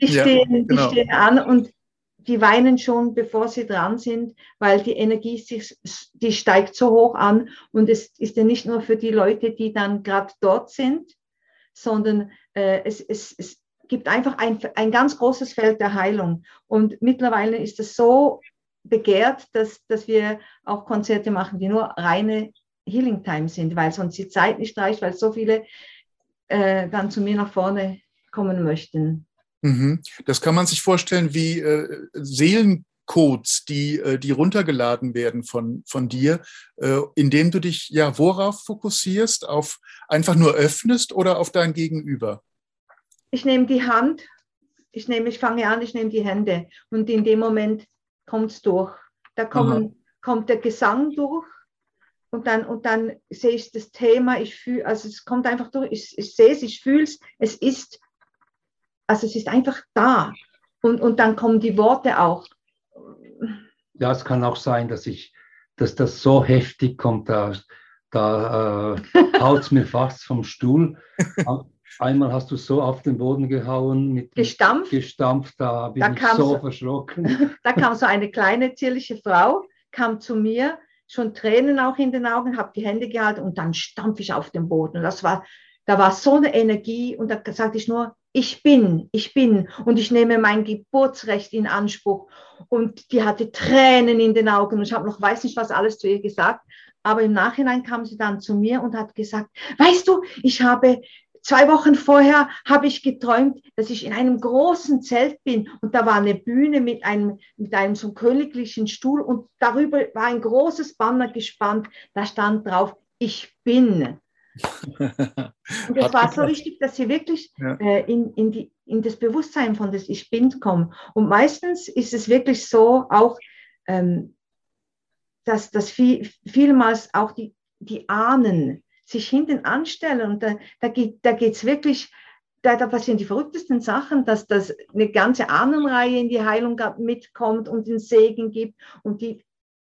Die stehen, ja, genau. die stehen an und die weinen schon, bevor sie dran sind, weil die Energie sich, die steigt so hoch an und es ist ja nicht nur für die Leute, die dann gerade dort sind, sondern äh, es, es, es gibt einfach ein, ein ganz großes Feld der Heilung. Und mittlerweile ist es so begehrt, dass, dass wir auch Konzerte machen, die nur reine Healing Time sind, weil sonst die Zeit nicht reicht, weil so viele äh, dann zu mir nach vorne kommen möchten. Mhm. Das kann man sich vorstellen wie äh, Seelencodes, die, äh, die runtergeladen werden von, von dir, äh, indem du dich ja worauf fokussierst? Auf einfach nur öffnest oder auf dein Gegenüber? Ich nehme die Hand, ich nehme, ich fange an, ich nehme die Hände und in dem Moment kommt es durch. Da kommen, kommt der Gesang durch und dann, und dann sehe ich das Thema, ich fühle, also es kommt einfach durch, ich, ich sehe es, ich fühle es, es ist also es ist einfach da. Und, und dann kommen die Worte auch. Ja, es kann auch sein, dass ich, dass das so heftig kommt, da, da äh, haut es mir fast vom Stuhl. Einmal hast du so auf den Boden gehauen, mit gestampft, gestampft da bin da ich so, so verschrocken. Da kam so eine kleine zierliche Frau, kam zu mir, schon Tränen auch in den Augen, habe die Hände gehalten und dann stampf ich auf den Boden. das war, da war so eine Energie und da sagte ich nur, ich bin, ich bin und ich nehme mein Geburtsrecht in Anspruch. Und die hatte Tränen in den Augen und ich habe noch, weiß nicht, was alles zu ihr gesagt. Aber im Nachhinein kam sie dann zu mir und hat gesagt, weißt du, ich habe zwei Wochen vorher habe ich geträumt, dass ich in einem großen Zelt bin und da war eine Bühne mit einem, mit einem so königlichen Stuhl und darüber war ein großes Banner gespannt. Da stand drauf, ich bin. Und es war so wichtig, dass sie wirklich ja. äh, in, in, die, in das Bewusstsein von das Ich Bin kommen. Und meistens ist es wirklich so auch, ähm, dass, dass viel, vielmals auch die, die Ahnen sich hinten anstellen. Und da, da geht es da wirklich, da, da passieren die verrücktesten Sachen, dass das eine ganze Ahnenreihe in die Heilung mitkommt und den Segen gibt und die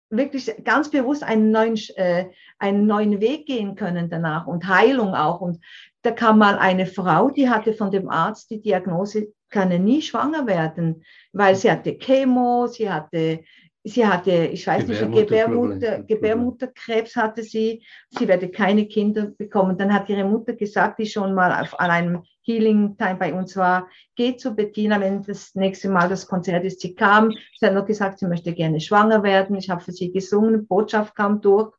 wirklich ganz bewusst einen neuen, äh, einen neuen Weg gehen können danach und Heilung auch. Und da kam mal eine Frau, die hatte von dem Arzt die Diagnose, kann nie schwanger werden, weil sie hatte Chemo, sie hatte sie hatte, ich weiß nicht, Gebärmutter, Gebärmutterkrebs hatte sie, sie werde keine Kinder bekommen. Dann hat ihre Mutter gesagt, die schon mal auf, an einem Healing Time bei uns war, geh zu Bettina, wenn das nächste Mal das Konzert ist. Sie kam, sie hat nur gesagt, sie möchte gerne schwanger werden. Ich habe für sie gesungen, Botschaft kam durch.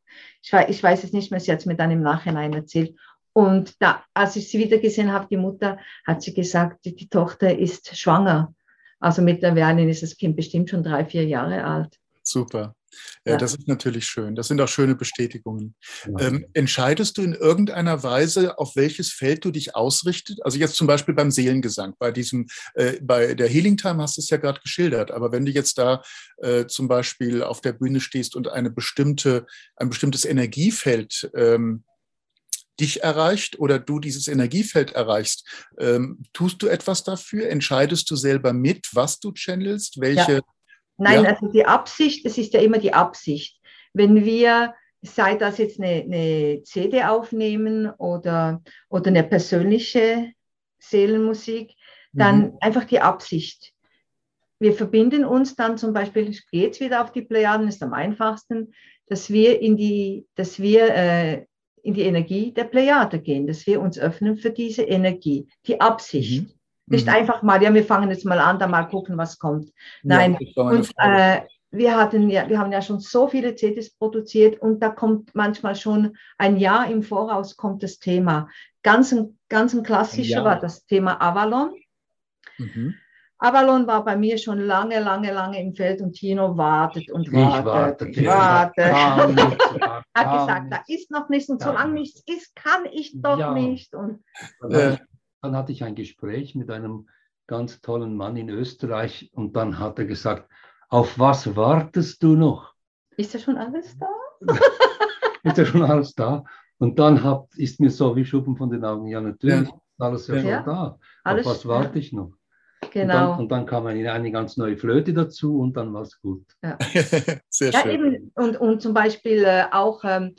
Ich, ich weiß es nicht mehr, sie hat es mir dann im Nachhinein erzählt. Und da, als ich sie wieder gesehen habe, die Mutter, hat sie gesagt, die, die Tochter ist schwanger. Also mittlerweile ist das Kind bestimmt schon drei, vier Jahre alt. Super. Ja, ja, das ist natürlich schön. Das sind auch schöne Bestätigungen. Ja. Ähm, entscheidest du in irgendeiner Weise, auf welches Feld du dich ausrichtest? Also jetzt zum Beispiel beim Seelengesang, bei diesem, äh, bei der Healing Time hast du es ja gerade geschildert, aber wenn du jetzt da äh, zum Beispiel auf der Bühne stehst und eine bestimmte, ein bestimmtes Energiefeld ähm, dich erreicht oder du dieses Energiefeld erreichst, ähm, tust du etwas dafür? Entscheidest du selber mit, was du channelst? Welche ja. Nein, ja. also die Absicht, es ist ja immer die Absicht. Wenn wir, sei das jetzt eine, eine CD aufnehmen oder, oder eine persönliche Seelenmusik, dann mhm. einfach die Absicht. Wir verbinden uns dann zum Beispiel, ich gehe jetzt wieder auf die Plejaden, ist am einfachsten, dass wir in die, dass wir äh, in die Energie der Plejade gehen, dass wir uns öffnen für diese Energie, die Absicht. Mhm. Nicht mhm. einfach mal, ja, wir fangen jetzt mal an, da mal gucken, was kommt. Nein, ja, und, äh, wir, hatten ja, wir haben ja schon so viele CDs produziert und da kommt manchmal schon ein Jahr im Voraus kommt das Thema. Ganz ein, ganz ein klassischer ja. war das Thema Avalon. Mhm. Avalon war bei mir schon lange, lange, lange im Feld und Tino wartet und wartet. Ich warte. Hat gesagt, da ist noch nichts und solange nichts ist, kann ich doch ja. nicht. Und, äh, dann hatte ich ein Gespräch mit einem ganz tollen Mann in Österreich und dann hat er gesagt, auf was wartest du noch? Ist ja schon alles da? ist ja schon alles da? Und dann hab, ist mir so wie Schuppen von den Augen, ja natürlich, ja. alles ja, ja schon da. Alles, auf was warte ich noch? Genau. Und dann, und dann, kam eine, eine ganz neue Flöte dazu und dann war es gut. Ja. Sehr schön. Ja, eben, und, und zum Beispiel äh, auch ähm,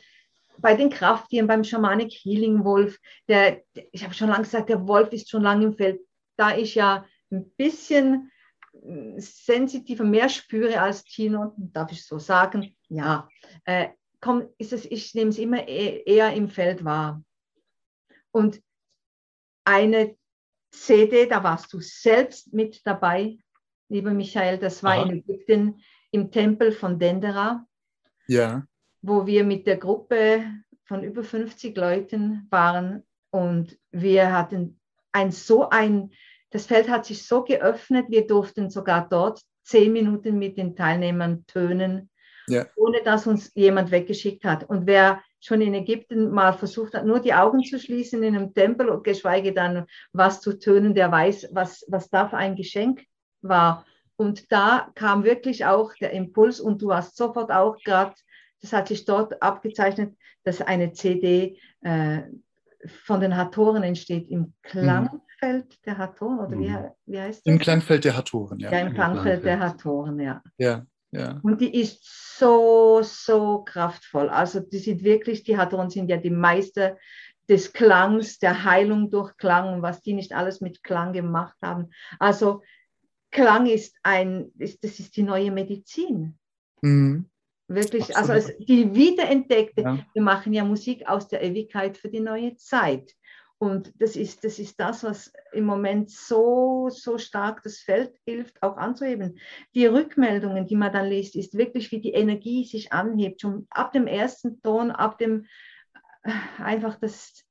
bei den Krafttieren, beim Shamanic Healing Wolf, der, ich habe schon lange gesagt, der Wolf ist schon lange im Feld. Da ich ja ein bisschen äh, sensitiver mehr spüre als Tino, darf ich so sagen, ja, äh, komm, ist es, ich nehme es immer e eher im Feld wahr. Und eine CD, da warst du selbst mit dabei, lieber Michael, das war Aha. in Ägypten im Tempel von Dendera. Ja wo wir mit der Gruppe von über 50 Leuten waren und wir hatten ein so ein, das Feld hat sich so geöffnet, wir durften sogar dort zehn Minuten mit den Teilnehmern tönen, ja. ohne dass uns jemand weggeschickt hat. Und wer schon in Ägypten mal versucht hat, nur die Augen zu schließen in einem Tempel und geschweige dann was zu tönen, der weiß, was, was da für ein Geschenk war. Und da kam wirklich auch der Impuls und du hast sofort auch gerade das hat sich dort abgezeichnet, dass eine CD äh, von den Hatoren entsteht im Klangfeld der Hatoren, oder wie, mhm. wie heißt das? Im Klangfeld der Hatoren, ja. Ja, im Klangfeld der Hatoren, ja. Ja, ja. Und die ist so, so kraftvoll. Also die sind wirklich, die Hatoren sind ja die Meister des Klangs, der Heilung durch Klang, was die nicht alles mit Klang gemacht haben. Also Klang ist ein, ist, das ist die neue Medizin. Mhm. Wirklich, Absolut. also als die wiederentdeckte, ja. wir machen ja Musik aus der Ewigkeit für die neue Zeit. Und das ist, das ist das, was im Moment so, so stark das Feld hilft, auch anzuheben. Die Rückmeldungen, die man dann liest, ist wirklich, wie die Energie sich anhebt, schon ab dem ersten Ton, ab dem, äh, einfach das,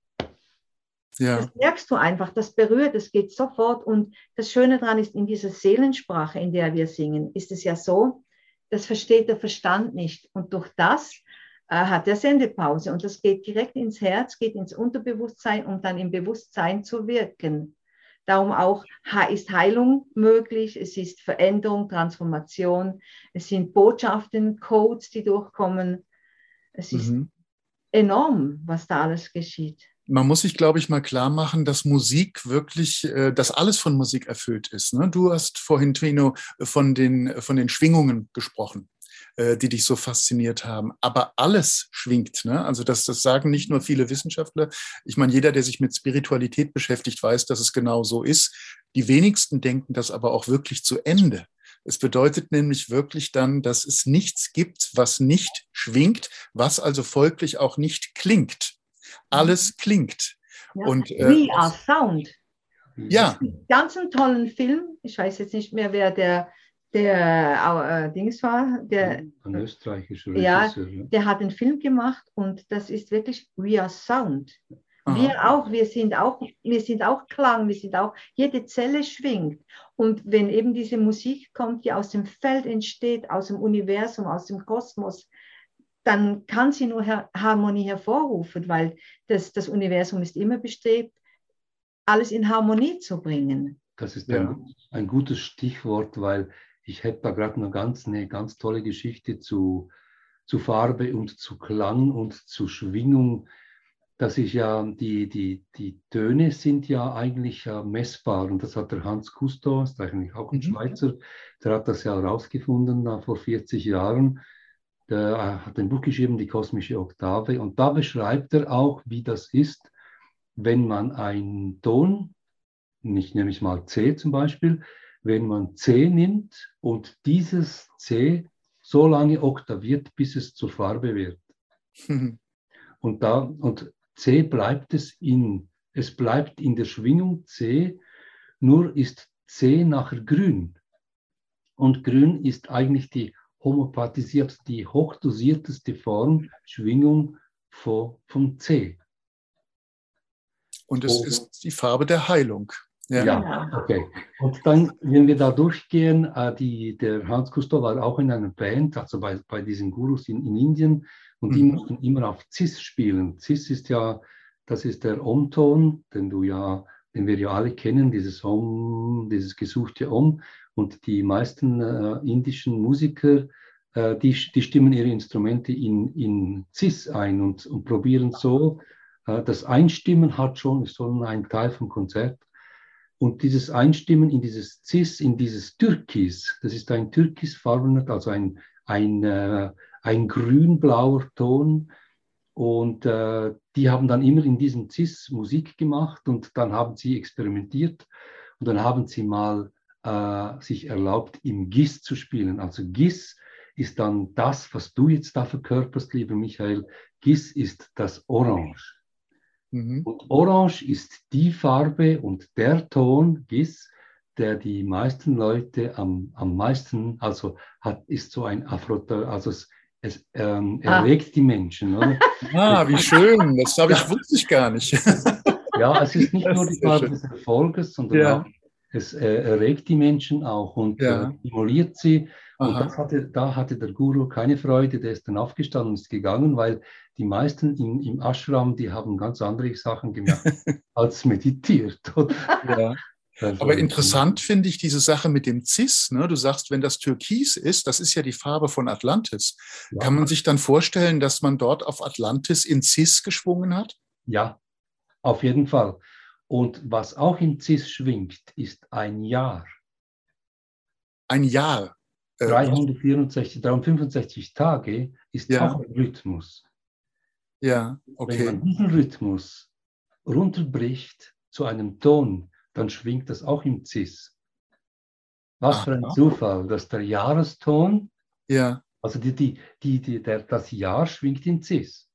ja. das merkst du einfach, das berührt, das geht sofort. Und das Schöne daran ist, in dieser Seelensprache, in der wir singen, ist es ja so, das versteht der Verstand nicht. Und durch das hat er Sendepause. Und das geht direkt ins Herz, geht ins Unterbewusstsein, um dann im Bewusstsein zu wirken. Darum auch ist Heilung möglich, es ist Veränderung, Transformation, es sind Botschaften, Codes, die durchkommen. Es ist mhm. enorm, was da alles geschieht man muss sich, glaube ich, mal klar machen, dass Musik wirklich, äh, dass alles von Musik erfüllt ist. Ne? Du hast vorhin, Trino, von den, von den Schwingungen gesprochen, äh, die dich so fasziniert haben. Aber alles schwingt. Ne? Also das, das sagen nicht nur viele Wissenschaftler. Ich meine, jeder, der sich mit Spiritualität beschäftigt, weiß, dass es genau so ist. Die wenigsten denken das aber auch wirklich zu Ende. Es bedeutet nämlich wirklich dann, dass es nichts gibt, was nicht schwingt, was also folglich auch nicht klingt alles mhm. klingt. Ja. Und, äh, We Are Sound. Ja. Ganz einen tollen Film. Ich weiß jetzt nicht mehr, wer der, der äh, Dings war. Der, Ein österreichischer ja, der hat einen Film gemacht und das ist wirklich We Are Sound. Wir auch, wir sind auch, wir sind auch Klang, wir sind auch, jede Zelle schwingt. Und wenn eben diese Musik kommt, die aus dem Feld entsteht, aus dem Universum, aus dem Kosmos, dann kann sie nur Harmonie hervorrufen, weil das, das Universum ist immer bestrebt, alles in Harmonie zu bringen. Das ist ja. ein, ein, gutes Stichwort, weil ich hätte da gerade eine ganz, eine ganz tolle Geschichte zu, zu Farbe und zu Klang und zu Schwingung. Das ist ja, die, die, die Töne sind ja eigentlich äh, messbar und das hat der Hans Cousteau, ist eigentlich auch ein mhm. Schweizer, der hat das ja herausgefunden äh, vor 40 Jahren. Der hat ein Buch geschrieben, die kosmische Oktave, und da beschreibt er auch, wie das ist, wenn man einen Ton, ich nehme ich mal C zum Beispiel, wenn man C nimmt und dieses C so lange oktaviert, bis es zur Farbe wird. Und, da, und C bleibt es in, es bleibt in der Schwingung C, nur ist C nachher grün. Und grün ist eigentlich die homopathisiert, die hochdosierteste Form, Schwingung von, von C. Und es oh. ist die Farbe der Heilung. Ja. ja. okay. Und dann, wenn wir da durchgehen, äh, die, der Hans Gustav war auch in einer Band, also bei, bei diesen Gurus in, in Indien, und die mhm. mussten immer auf Cis spielen. Cis ist ja, das ist der Om-Ton, den du ja, den wir ja alle kennen, dieses Om, dieses gesuchte Om. Und die meisten äh, indischen Musiker, äh, die, die stimmen ihre Instrumente in, in Cis ein und, und probieren so. Äh, das Einstimmen hat schon, ist schon ein Teil vom Konzert und dieses Einstimmen in dieses Cis, in dieses Türkis, das ist ein türkisfarbener, also ein, ein, äh, ein grün-blauer Ton. Und äh, die haben dann immer in diesem Cis Musik gemacht und dann haben sie experimentiert und dann haben sie mal äh, sich erlaubt, im GIS zu spielen. Also GIS ist dann das, was du jetzt da verkörperst, lieber Michael. GIS ist das Orange. Mhm. Und Orange ist die Farbe und der Ton, GIS, der die meisten Leute am, am meisten, also hat, ist so ein Afro, also es, es ähm, ah. erregt die Menschen. Oder? Ah, wie schön, das habe ich, ja. wusste ich gar nicht. ja, es ist nicht nur die Farbe des Erfolges, sondern ja. auch, es äh, erregt die Menschen auch und ja. äh, stimuliert sie. Und hatte, da hatte der Guru keine Freude, der ist dann aufgestanden und ist gegangen, weil die meisten in, im Ashram, die haben ganz andere Sachen gemacht als meditiert. ja. Also, Aber interessant finde ich diese Sache mit dem Cis. Ne? Du sagst, wenn das Türkis ist, das ist ja die Farbe von Atlantis. Ja. Kann man sich dann vorstellen, dass man dort auf Atlantis in Cis geschwungen hat? Ja, auf jeden Fall. Und was auch in Cis schwingt, ist ein Jahr. Ein Jahr. 364, äh, 365 Tage ist ja. auch ein Rhythmus. Ja, okay. Wenn man diesen Rhythmus runterbricht zu einem Ton, dann schwingt das auch im Cis. Was für ein Zufall, dass der Jahreston, ja. also die, die, die, die, der, das Jahr schwingt in Cis.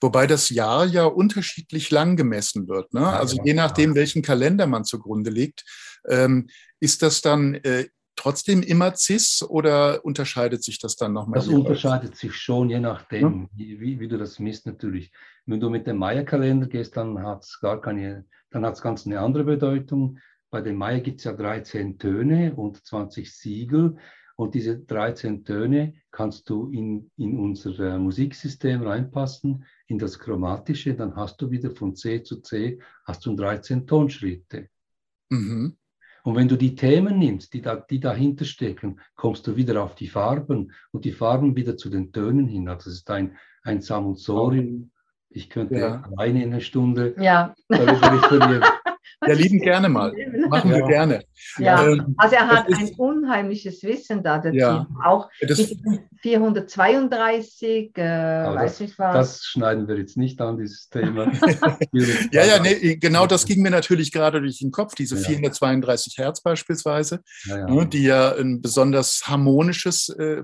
Wobei das Jahr ja unterschiedlich lang gemessen wird. Ne? Also je nachdem, welchen Kalender man zugrunde legt, ähm, ist das dann äh, trotzdem immer CIS oder unterscheidet sich das dann nochmal? Das unterscheidet sich schon, je nachdem, ja. wie, wie, du das misst natürlich. Wenn du mit dem Maya-Kalender gehst, dann hat es gar keine, dann hat es ganz eine andere Bedeutung. Bei dem Maya gibt es ja 13 Töne und 20 Siegel. Und diese 13 Töne kannst du in, in unser äh, Musiksystem reinpassen, in das Chromatische. Dann hast du wieder von C zu C, hast du 13 Tonschritte. Mhm. Und wenn du die Themen nimmst, die, da, die dahinter stecken, kommst du wieder auf die Farben und die Farben wieder zu den Tönen hin. Also es ist ein, ein Sammelsorium. Ich könnte ja. alleine in einer Stunde ja. darüber referieren. Ja, lieben gerne mal. Machen ja. wir gerne. Ja, ähm, also er hat ein unheimliches Wissen da dazu. Ja. Auch das, 432, äh, weiß das, ich was. Das schneiden wir jetzt nicht an, dieses Thema. ja, ja, nee, genau das ging mir natürlich gerade durch den Kopf, diese ja. 432 Hertz beispielsweise, ja, ne, die ja ein besonders harmonisches, äh,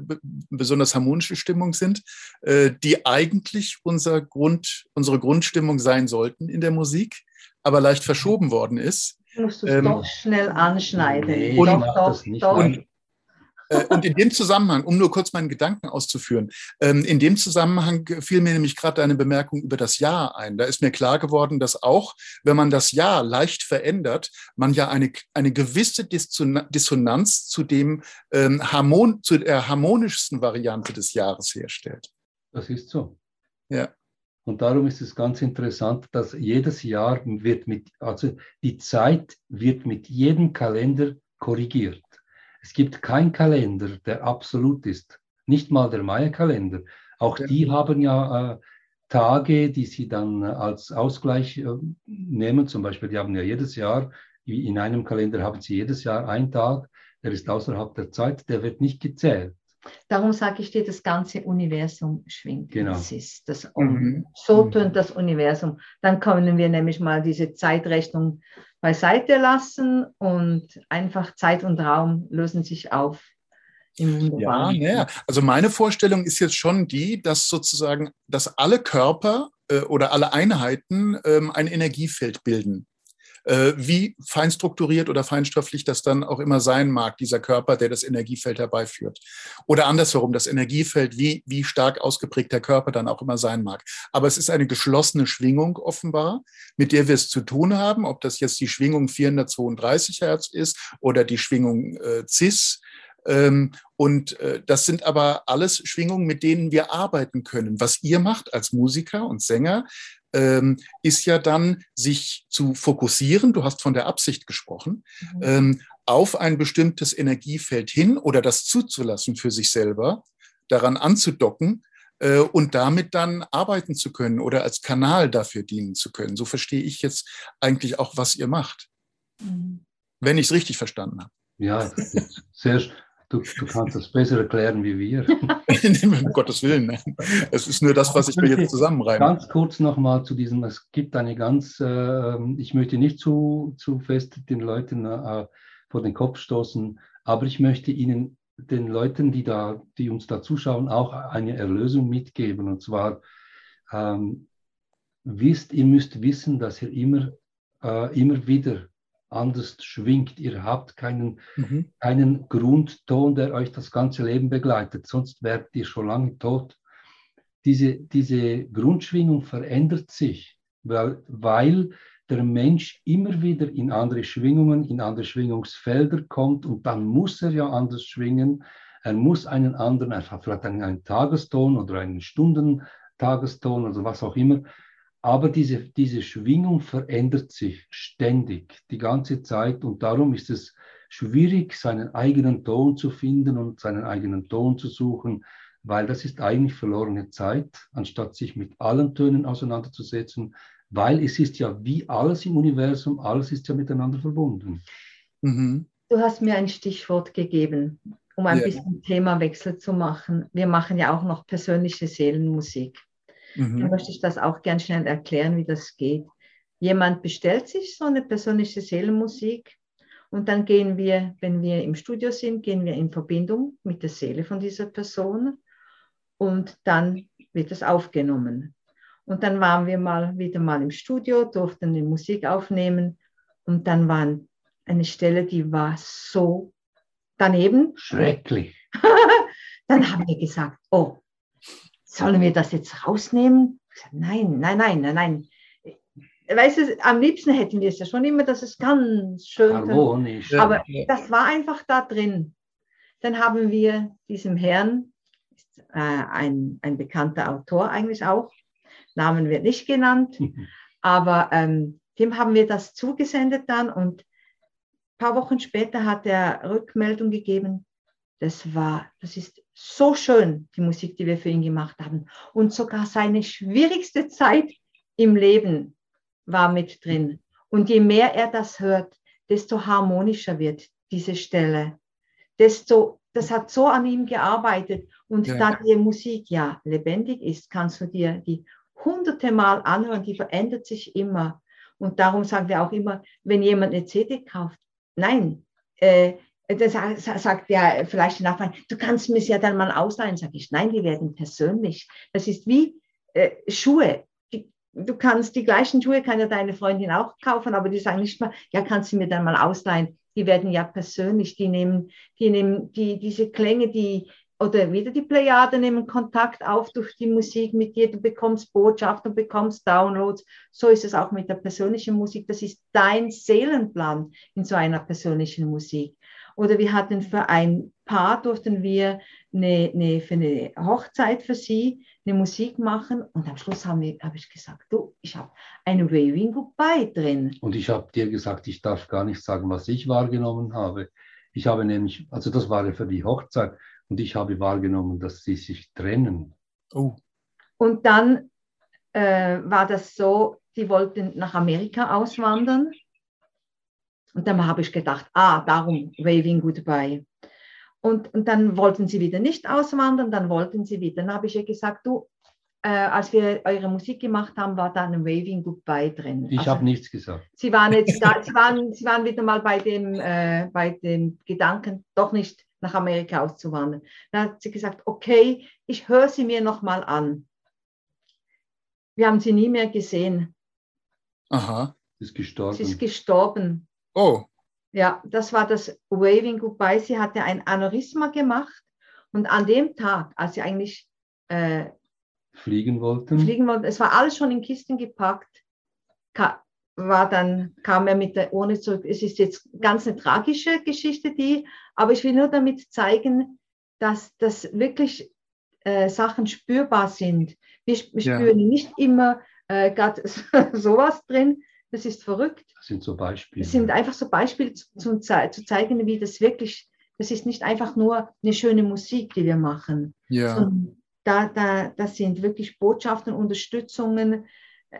besonders harmonische Stimmung sind, äh, die eigentlich unser Grund, unsere Grundstimmung sein sollten in der Musik aber leicht verschoben worden ist. Musst du es ähm, doch schnell anschneiden. Nee, und, doch, doch, doch. Und, Äh, und in dem Zusammenhang, um nur kurz meinen Gedanken auszuführen, ähm, in dem Zusammenhang fiel mir nämlich gerade eine Bemerkung über das Jahr ein. Da ist mir klar geworden, dass auch, wenn man das Jahr leicht verändert, man ja eine, eine gewisse Dissonanz zu dem ähm, Harmon, zu der harmonischsten Variante des Jahres herstellt. Das ist so. Ja. Und darum ist es ganz interessant, dass jedes Jahr wird mit, also die Zeit wird mit jedem Kalender korrigiert. Es gibt keinen Kalender, der absolut ist. Nicht mal der Maya-Kalender. Auch ja. die haben ja äh, Tage, die sie dann äh, als Ausgleich äh, nehmen. Zum Beispiel, die haben ja jedes Jahr, in einem Kalender haben sie jedes Jahr einen Tag, der ist außerhalb der Zeit, der wird nicht gezählt. Darum sage ich dir, das ganze Universum schwingt. Genau. Das ist das mhm. So mhm. tönt das Universum. Dann können wir nämlich mal diese Zeitrechnung beiseite lassen und einfach Zeit und Raum lösen sich auf. Ja, naja. Also meine Vorstellung ist jetzt schon die, dass sozusagen, dass alle Körper äh, oder alle Einheiten ähm, ein Energiefeld bilden wie fein strukturiert oder feinstofflich das dann auch immer sein mag, dieser Körper, der das Energiefeld herbeiführt. Oder andersherum, das Energiefeld, wie, wie stark ausgeprägt der Körper dann auch immer sein mag. Aber es ist eine geschlossene Schwingung offenbar, mit der wir es zu tun haben, ob das jetzt die Schwingung 432 Hertz ist oder die Schwingung äh, CIS. Ähm, und äh, das sind aber alles Schwingungen, mit denen wir arbeiten können. Was ihr macht als Musiker und Sänger, ähm, ist ja dann, sich zu fokussieren, du hast von der Absicht gesprochen, mhm. ähm, auf ein bestimmtes Energiefeld hin oder das zuzulassen für sich selber, daran anzudocken äh, und damit dann arbeiten zu können oder als Kanal dafür dienen zu können. So verstehe ich jetzt eigentlich auch, was ihr macht. Mhm. Wenn ich es richtig verstanden habe. Ja, sehr, Du, du, kannst das besser erklären wie wir. um Gottes Willen. Es ist nur das, was ich mir jetzt zusammenreibe. Ganz kurz nochmal zu diesem, es gibt eine ganz, äh, ich möchte nicht zu, zu fest den Leuten äh, vor den Kopf stoßen, aber ich möchte Ihnen, den Leuten, die, da, die uns da zuschauen, auch eine Erlösung mitgeben. Und zwar, ähm, wisst, ihr müsst wissen, dass ihr immer, äh, immer wieder anders schwingt. Ihr habt keinen, mhm. keinen Grundton, der euch das ganze Leben begleitet, sonst werdet ihr schon lange tot. Diese, diese Grundschwingung verändert sich, weil, weil der Mensch immer wieder in andere Schwingungen, in andere Schwingungsfelder kommt und dann muss er ja anders schwingen. Er muss einen anderen, er hat vielleicht einen, einen Tageston oder einen Stundentageston oder was auch immer. Aber diese, diese Schwingung verändert sich ständig, die ganze Zeit. Und darum ist es schwierig, seinen eigenen Ton zu finden und seinen eigenen Ton zu suchen, weil das ist eigentlich verlorene Zeit, anstatt sich mit allen Tönen auseinanderzusetzen, weil es ist ja wie alles im Universum, alles ist ja miteinander verbunden. Mhm. Du hast mir ein Stichwort gegeben, um ein ja. bisschen Themawechsel zu machen. Wir machen ja auch noch persönliche Seelenmusik. Mhm. Dann möchte ich das auch gern schnell erklären, wie das geht. Jemand bestellt sich so eine persönliche Seelenmusik und dann gehen wir, wenn wir im Studio sind, gehen wir in Verbindung mit der Seele von dieser Person und dann wird es aufgenommen. Und dann waren wir mal wieder mal im Studio, durften die Musik aufnehmen und dann war eine Stelle, die war so daneben. Schrecklich. dann haben wir gesagt, oh, sollen wir das jetzt rausnehmen? Nein, nein, nein, nein, nein. Weißt du, am liebsten hätten wir es ja schon immer, dass es ganz schön harmonisch. Aber das war einfach da drin. Dann haben wir diesem Herrn, äh, ein, ein bekannter Autor eigentlich auch, Namen wird nicht genannt, aber ähm, dem haben wir das zugesendet dann und ein paar Wochen später hat er Rückmeldung gegeben, das war, das ist so schön, die Musik, die wir für ihn gemacht haben. Und sogar seine schwierigste Zeit im Leben war mit drin. Und je mehr er das hört, desto harmonischer wird diese Stelle. Desto, das hat so an ihm gearbeitet. Und ja. da die Musik ja lebendig ist, kannst du dir die hunderte Mal anhören, die verändert sich immer. Und darum sagen wir auch immer, wenn jemand eine CD kauft, nein, äh, das sagt ja vielleicht Nachbarn, du kannst mir es ja dann mal ausleihen. Sag ich, nein, die werden persönlich. Das ist wie äh, Schuhe. Die, du kannst die gleichen Schuhe, kann ja deine Freundin auch kaufen, aber die sagen nicht mal, ja, kannst du mir dann mal ausleihen. Die werden ja persönlich, die nehmen, die nehmen die, diese Klänge, die, oder wieder die Plejade nehmen Kontakt auf durch die Musik mit dir, du bekommst Botschaften, du bekommst Downloads. So ist es auch mit der persönlichen Musik. Das ist dein Seelenplan in so einer persönlichen Musik. Oder wir hatten für ein Paar, durften wir eine, eine, für eine Hochzeit für sie eine Musik machen und am Schluss habe hab ich gesagt, du, ich habe ein Waving Goodbye drin. Und ich habe dir gesagt, ich darf gar nicht sagen, was ich wahrgenommen habe. Ich habe nämlich, also das war ja für die Hochzeit und ich habe wahrgenommen, dass sie sich trennen. Oh. Und dann äh, war das so, die wollten nach Amerika auswandern und dann habe ich gedacht, ah, darum Waving Goodbye. Und, und dann wollten sie wieder nicht auswandern, dann wollten sie wieder. Dann habe ich ihr gesagt, du, äh, als wir eure Musik gemacht haben, war da ein Waving Goodbye drin. Ich also, habe nichts gesagt. Sie waren jetzt da, sie waren, sie waren wieder mal bei dem, äh, bei dem Gedanken, doch nicht nach Amerika auszuwandern. Dann hat sie gesagt, okay, ich höre sie mir noch mal an. Wir haben sie nie mehr gesehen. Aha. Sie ist gestorben. Sie ist gestorben. Oh. Ja, das war das Waving Goodbye. Sie hatte ein Aneurysma gemacht und an dem Tag, als sie eigentlich äh, fliegen wollten, fliegen wollten, es war alles schon in Kisten gepackt, war dann kam er mit der Urne zurück. Es ist jetzt ganz eine tragische Geschichte, die, aber ich will nur damit zeigen, dass das wirklich äh, Sachen spürbar sind. Wir, wir ja. spüren nicht immer äh, gerade sowas drin, das ist verrückt. Das sind so Beispiele. Das sind einfach so Beispiele zu, zu, zu zeigen, wie das wirklich, das ist nicht einfach nur eine schöne Musik, die wir machen. Ja. Da, da, das sind wirklich Botschaften, Unterstützungen,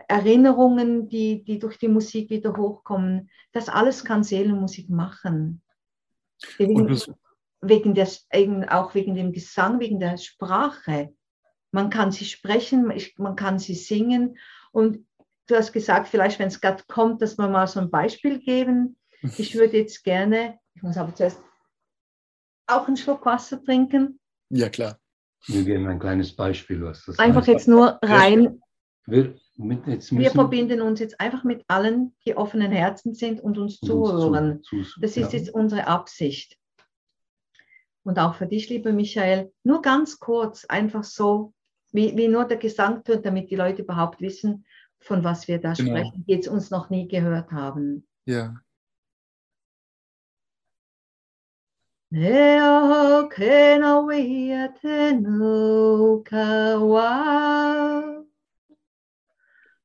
Erinnerungen, die, die durch die Musik wieder hochkommen. Das alles kann Seelenmusik machen. Wegen, wegen der, auch wegen dem Gesang, wegen der Sprache. Man kann sie sprechen, man kann sie singen. Und du hast gesagt, vielleicht, wenn es gerade kommt, dass wir mal so ein Beispiel geben. Ich würde jetzt gerne, ich muss aber zuerst auch einen Schluck Wasser trinken. Ja, klar. Wir geben ein kleines Beispiel, was das Einfach heißt. jetzt nur rein. Wir, wir, verbinden uns jetzt einfach mit allen, die offenen Herzen sind und uns zuhören. Zu, zu, das ist ja. jetzt unsere Absicht. Und auch für dich, lieber Michael, nur ganz kurz, einfach so, wie, wie nur der Gesang tut, damit die Leute überhaupt wissen, von was wir da genau. sprechen, die jetzt uns noch nie gehört haben. Ja. Neo kena wia tenu kawa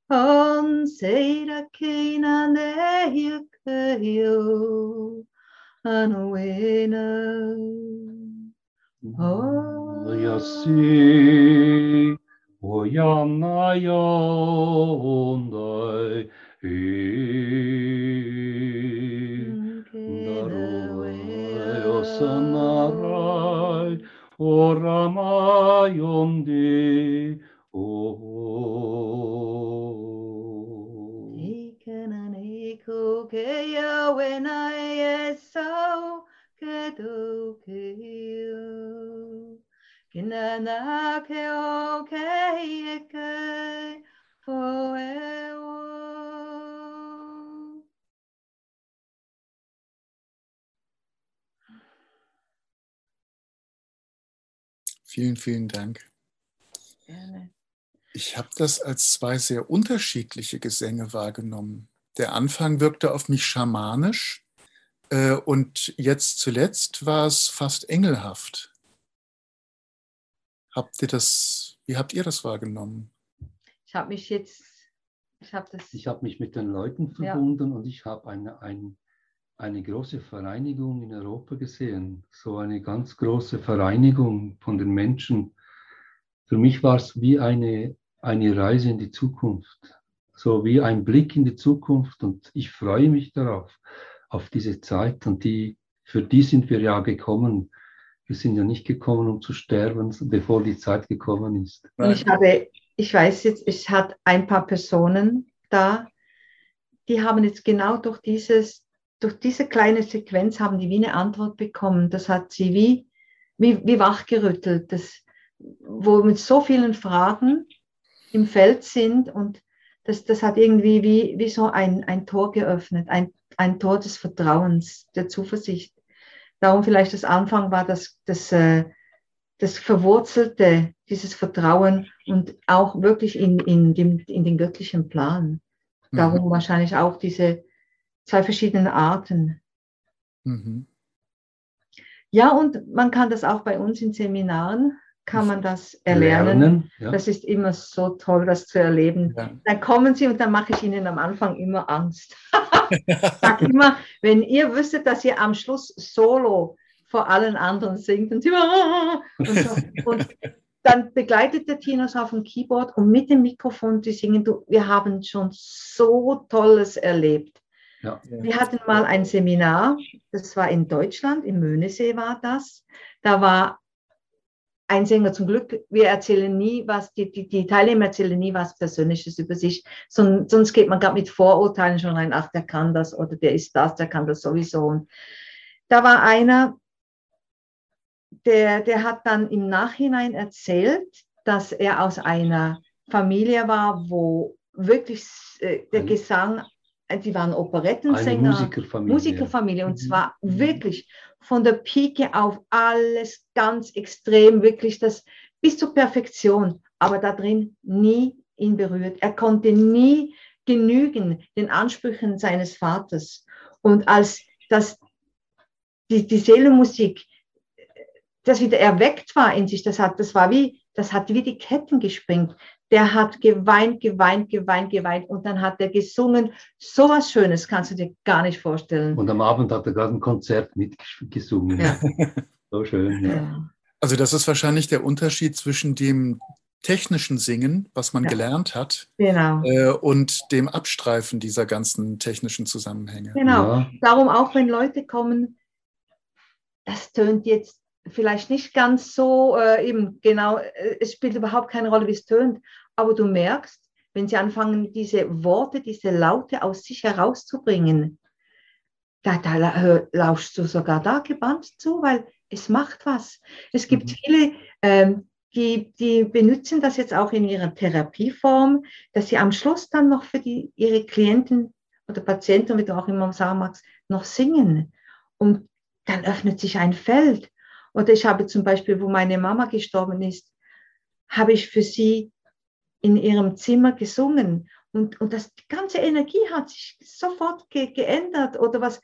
On seira kena ne yukayo Anuena Oh, Yasi 오 oyanayonday daroyosanaray oramayondi ke keya wenai esau ke keya Vielen, vielen Dank. Gerne. Ich habe das als zwei sehr unterschiedliche Gesänge wahrgenommen. Der Anfang wirkte auf mich schamanisch äh, und jetzt zuletzt war es fast engelhaft. Habt ihr das, wie habt ihr das wahrgenommen? Ich habe mich jetzt, ich habe das. Ich habe mich mit den Leuten verbunden ja. und ich habe eine, ein, eine große Vereinigung in Europa gesehen. So eine ganz große Vereinigung von den Menschen. Für mich war es wie eine, eine Reise in die Zukunft. So wie ein Blick in die Zukunft und ich freue mich darauf, auf diese Zeit und die, für die sind wir ja gekommen wir sind ja nicht gekommen, um zu sterben, bevor die Zeit gekommen ist. Und ich habe, ich weiß jetzt, es hat ein paar Personen da, die haben jetzt genau durch dieses, durch diese kleine Sequenz haben die wie eine Antwort bekommen. Das hat sie wie, wie, wie wachgerüttelt, das, wo mit so vielen Fragen im Feld sind und das, das hat irgendwie wie, wie so ein, ein Tor geöffnet, ein, ein Tor des Vertrauens, der Zuversicht. Darum vielleicht das Anfang war das, das, äh, das Verwurzelte, dieses Vertrauen und auch wirklich in, in, dem, in den göttlichen Plan. Darum mhm. wahrscheinlich auch diese zwei verschiedenen Arten. Mhm. Ja, und man kann das auch bei uns in Seminaren, kann man das erlernen. Lernen, ja. Das ist immer so toll, das zu erleben. Ja. Dann kommen sie und dann mache ich ihnen am Anfang immer Angst. ich sage immer, wenn ihr wüsstet, dass ihr am Schluss solo vor allen anderen singt und, und, so, und dann begleitet der Tinos auf dem Keyboard und mit dem Mikrofon, die singen, du, wir haben schon so Tolles erlebt. Ja. Wir hatten mal ein Seminar, das war in Deutschland, in Möhnesee war das. Da war ein Sänger zum Glück, wir erzählen nie was, die, die, die Teilnehmer erzählen nie was Persönliches über sich, sonst, sonst geht man gerade mit Vorurteilen schon rein, ach, der kann das oder der ist das, der kann das sowieso. Und da war einer, der, der hat dann im Nachhinein erzählt, dass er aus einer Familie war, wo wirklich äh, der Gesang, äh, die waren Operettensänger, Musikerfamilie. Musikerfamilie und mhm. zwar mhm. wirklich von der Pike auf alles ganz extrem, wirklich das bis zur Perfektion, aber da drin nie ihn berührt. Er konnte nie genügen den Ansprüchen seines Vaters. Und als das, die, die Seelenmusik das wieder erweckt war in sich, das hat, das war wie, das hat wie die Ketten gesprengt. Der hat geweint, geweint, geweint, geweint und dann hat er gesungen. So was Schönes kannst du dir gar nicht vorstellen. Und am Abend hat er gerade ein Konzert mitgesungen. Ja. so schön, ja. ja. Also das ist wahrscheinlich der Unterschied zwischen dem technischen Singen, was man ja. gelernt hat, genau. äh, und dem Abstreifen dieser ganzen technischen Zusammenhänge. Genau. Ja. Darum auch, wenn Leute kommen, das tönt jetzt vielleicht nicht ganz so äh, eben genau, äh, es spielt überhaupt keine Rolle, wie es tönt, aber du merkst, wenn sie anfangen, diese Worte, diese Laute aus sich herauszubringen, da, da lauschst du sogar da gebannt zu, weil es macht was. Es gibt mhm. viele, ähm, die, die benutzen das jetzt auch in ihrer Therapieform, dass sie am Schluss dann noch für die, ihre Klienten oder Patienten, wie du auch immer sagen magst, noch singen. Und dann öffnet sich ein Feld. Oder ich habe zum Beispiel, wo meine Mama gestorben ist, habe ich für sie in ihrem Zimmer gesungen. Und, und das, die ganze Energie hat sich sofort ge geändert. Oder was,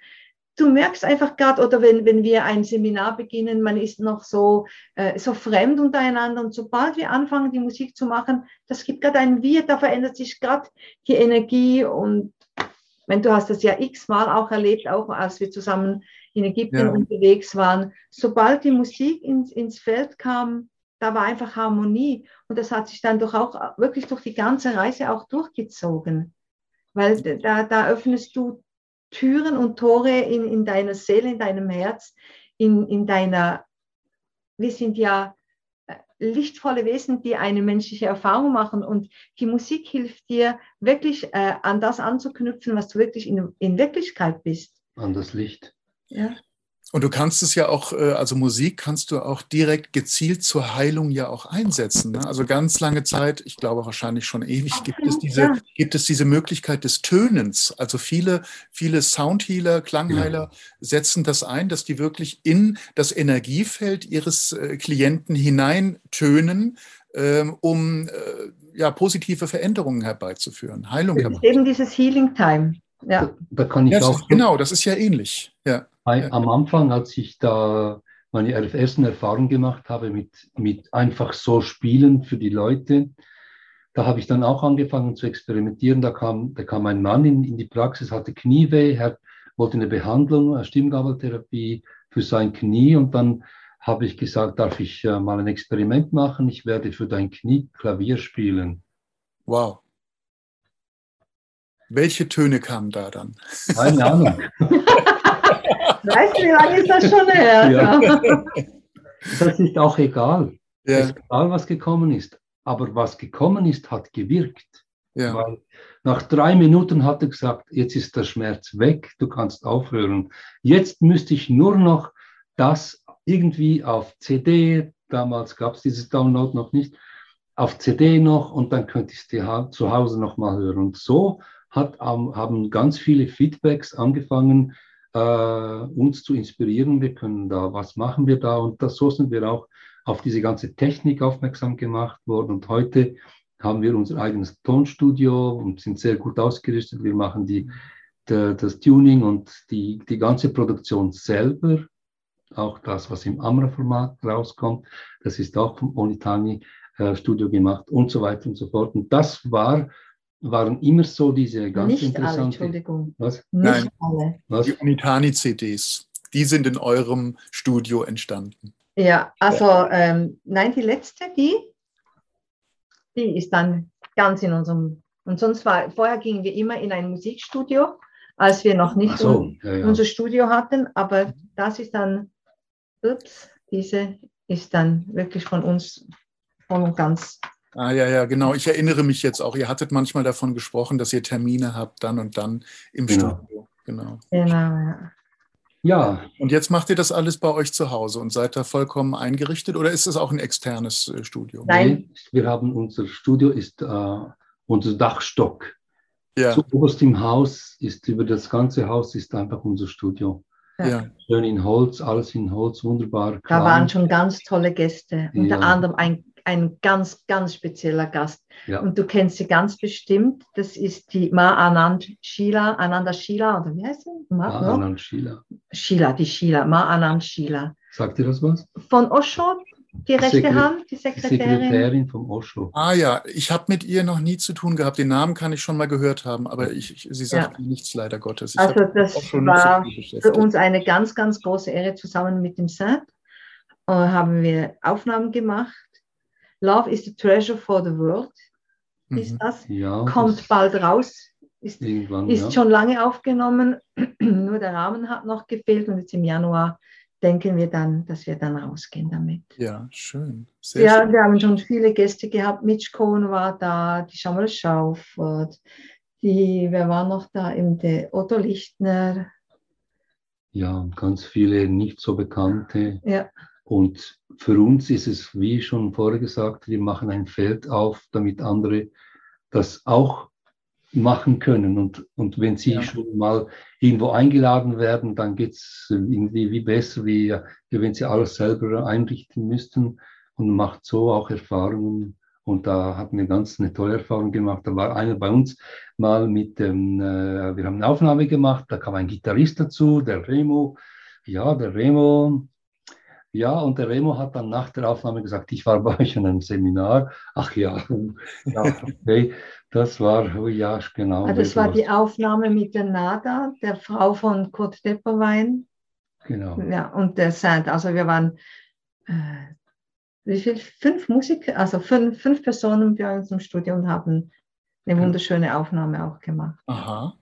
du merkst einfach gerade, oder wenn, wenn wir ein Seminar beginnen, man ist noch so, äh, so fremd untereinander. Und sobald wir anfangen, die Musik zu machen, das gibt gerade ein Wir, da verändert sich gerade die Energie. Und wenn du hast das ja x-mal auch erlebt, auch als wir zusammen in Ägypten ja. unterwegs waren, sobald die Musik ins, ins Feld kam, da war einfach Harmonie. Und das hat sich dann doch auch wirklich durch die ganze Reise auch durchgezogen. Weil da, da öffnest du Türen und Tore in, in deiner Seele, in deinem Herz, in, in deiner, wir sind ja äh, lichtvolle Wesen, die eine menschliche Erfahrung machen. Und die Musik hilft dir wirklich äh, an das anzuknüpfen, was du wirklich in, in Wirklichkeit bist. An das Licht. Ja. Und du kannst es ja auch, äh, also Musik kannst du auch direkt gezielt zur Heilung ja auch einsetzen. Ne? Also ganz lange Zeit, ich glaube wahrscheinlich schon ewig, gibt es diese, ja. gibt es diese Möglichkeit des Tönens. Also viele, viele Soundhealer, Klangheiler ja. setzen das ein, dass die wirklich in das Energiefeld ihres äh, Klienten hineintönen, ähm, um äh, ja, positive Veränderungen herbeizuführen, Heilung herbeizuführen. Eben dieses Healing Time. Ja. Da, da kann ich ja, auch. Genau, das ist ja ähnlich. Ja. Am Anfang, als ich da meine ersten Erfahrungen gemacht habe mit, mit einfach so Spielen für die Leute, da habe ich dann auch angefangen zu experimentieren. Da kam, da kam ein Mann in, in die Praxis, hatte Knieweh, er wollte eine Behandlung, eine Stimmgabeltherapie für sein Knie und dann habe ich gesagt, darf ich äh, mal ein Experiment machen? Ich werde für dein Knie Klavier spielen. Wow. Welche Töne kamen da dann? Keine Ahnung. weißt du, wie lange ist das schon her? Ja. Das ist auch egal. Ja. Es ist egal, was gekommen ist. Aber was gekommen ist, hat gewirkt. Ja. Weil nach drei Minuten hat er gesagt, jetzt ist der Schmerz weg, du kannst aufhören. Jetzt müsste ich nur noch das irgendwie auf CD, damals gab es dieses Download noch nicht, auf CD noch und dann könnte ich es zu Hause nochmal hören. Und so hat, ähm, haben ganz viele Feedbacks angefangen, äh, uns zu inspirieren. Wir können da, was machen wir da? Und das, so sind wir auch auf diese ganze Technik aufmerksam gemacht worden. Und heute haben wir unser eigenes Tonstudio und sind sehr gut ausgerüstet. Wir machen die, de, das Tuning und die, die ganze Produktion selber. Auch das, was im Amra-Format rauskommt, das ist auch vom Onitani äh, Studio gemacht und so weiter und so fort. Und das war, waren immer so diese ganz Nicht interessante. alle, Entschuldigung. Was? Nicht Nein. alle. Was? Die Unitani-CDs, die sind in eurem Studio entstanden. Ja, also ähm, nein, die letzte, die, die ist dann ganz in unserem. Und sonst war, vorher gingen wir immer in ein Musikstudio, als wir noch nicht so, ja, ja. unser Studio hatten, aber das ist dann, ups, diese ist dann wirklich von uns voll und ganz. Ah ja, ja, genau. Ich erinnere mich jetzt auch. Ihr hattet manchmal davon gesprochen, dass ihr Termine habt, dann und dann im Genau. Studio. Genau. Genau, ja. Ja, Und jetzt macht ihr das alles bei euch zu Hause und seid da vollkommen eingerichtet oder ist es auch ein externes äh, Studio? Nein. wir haben unser Studio ist äh, unser Dachstock. Ja, Zu oberst im Haus ist über das ganze Haus ist einfach unser Studio. ja. Schön in Holz, alles in Holz, wunderbar. Da klein. waren schon ganz tolle Gäste, unter Ja. anderem ein, ein ganz, ganz spezieller Gast. Ja. Und du kennst sie ganz bestimmt. Das ist die Ma Anand Sheila, Ananda Sheila, oder wie heißt sie? Ma, Ah, ja? Anand Sheila. Sheila, die Sheila, Ma Anand Sheila. Sagt ihr das was? Von Osho, die rechte Sekre- Hand, die Die Sekretärin. Sekretärin vom Osho. Ah ja, ich habe mit ihr noch nie zu tun gehabt. Den Namen kann ich schon mal gehört haben, aber ich, ich, sie sagt mir nichts leider Gottes. Ich Also das so war viel für uns eine ganz, ganz große Ehre. Zusammen mit dem Saint äh, haben wir Aufnahmen gemacht. Love is the treasure for the world ist Mhm. das. Ja, Kommt das bald raus. Ist, ist ja. schon lange aufgenommen. Nur der Rahmen hat noch gefehlt. Und jetzt im Januar denken wir dann, dass wir dann rausgehen damit. Ja, schön. Sehr Ja, schön. wir haben schon viele Gäste gehabt. Mitch Cohn war da, die Schamal Schaufert, die, wer war noch da? Eben der Otto Lichtner. ja, ganz viele nicht so bekannte. Ja, Und für uns ist es, wie schon vorher gesagt, wir machen ein Feld auf, damit andere das auch machen können. Und, und wenn sie Ja. schon mal irgendwo eingeladen werden, dann geht es irgendwie wie besser, wie, wie wenn sie alles selber einrichten müssten und macht so auch Erfahrungen. Und da hatten wir ganz eine tolle Erfahrung gemacht. Da war einer bei uns mal mit dem, äh, wir haben eine Aufnahme gemacht, da kam ein Gitarrist dazu, der Remo. Ja, der Remo, ja, und der Remo hat dann nach der Aufnahme gesagt, ich war bei euch in einem Seminar. Ach ja, ja okay, das war, oh ja, genau. Ah, das war die Aufnahme mit der Nada, der Frau von Kurt Depperwein. Genau. Ja, und der Saint. Also wir waren, äh, wie viel? Fünf Musiker, also fünf, fünf Personen bei uns im Studio und haben eine wunderschöne Aufnahme auch gemacht. Aha.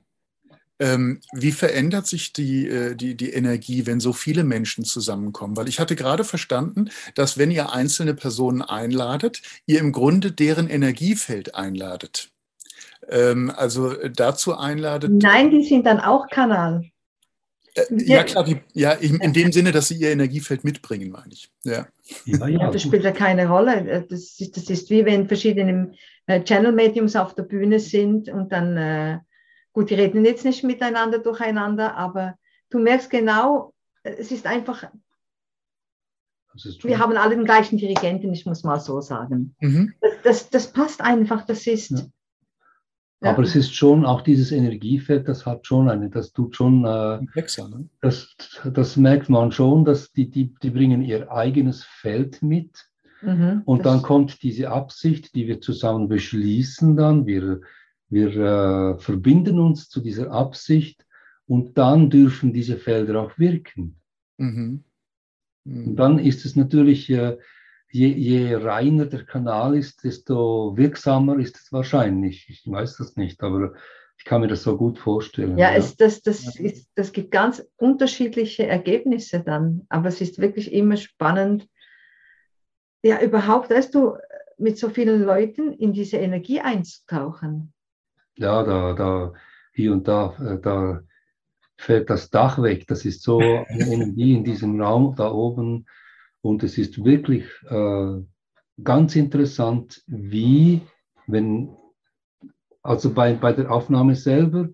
Ähm, wie verändert sich die, äh, die, die Energie, wenn so viele Menschen zusammenkommen? Weil ich hatte gerade verstanden, dass wenn ihr einzelne Personen einladet, ihr im Grunde deren Energiefeld einladet. Ähm, also äh, dazu einladet. Nein, die sind dann auch Kanal. Äh, ja, klar, die, ja, in, in dem Sinne, dass sie ihr Energiefeld mitbringen, meine ich. Ja. Ja, Ja, das spielt ja keine Rolle. Äh, Das ist, das ist wie wenn verschiedene Channel-Mediums auf der Bühne sind und dann, äh, gut, die reden jetzt nicht miteinander durcheinander, aber du merkst genau, es ist einfach, das ist wir haben alle den gleichen Dirigenten, ich muss mal so sagen. Mhm. Das, das, das passt einfach, das ist. Ja. Ja. Aber es ist schon auch dieses Energiefeld, das hat schon eine, das tut schon, äh, Komplexer, ne? das, das merkt man schon, dass die, die, die bringen ihr eigenes Feld mit. Mhm, Und dann kommt diese Absicht, die wir zusammen beschließen dann. Wir, wir äh, verbinden uns zu dieser Absicht und dann dürfen diese Felder auch wirken. Mhm. Und Mhm. dann ist es natürlich, äh, je, je reiner der Kanal ist, desto wirksamer ist es wahrscheinlich. Ich weiß das nicht, aber ich kann mir das so gut vorstellen. Ja, es, das, das, Ja. ist, das gibt ganz unterschiedliche Ergebnisse dann. Aber es ist wirklich immer spannend, ja, überhaupt, weißt du, mit so vielen Leuten in diese Energie einzutauchen. Ja, da, da, hier und da, äh, da fällt das Dach weg. Das ist so eine Energie in diesem Raum da oben. Und es ist wirklich, äh, ganz interessant, wie, wenn, also bei, bei der Aufnahme selber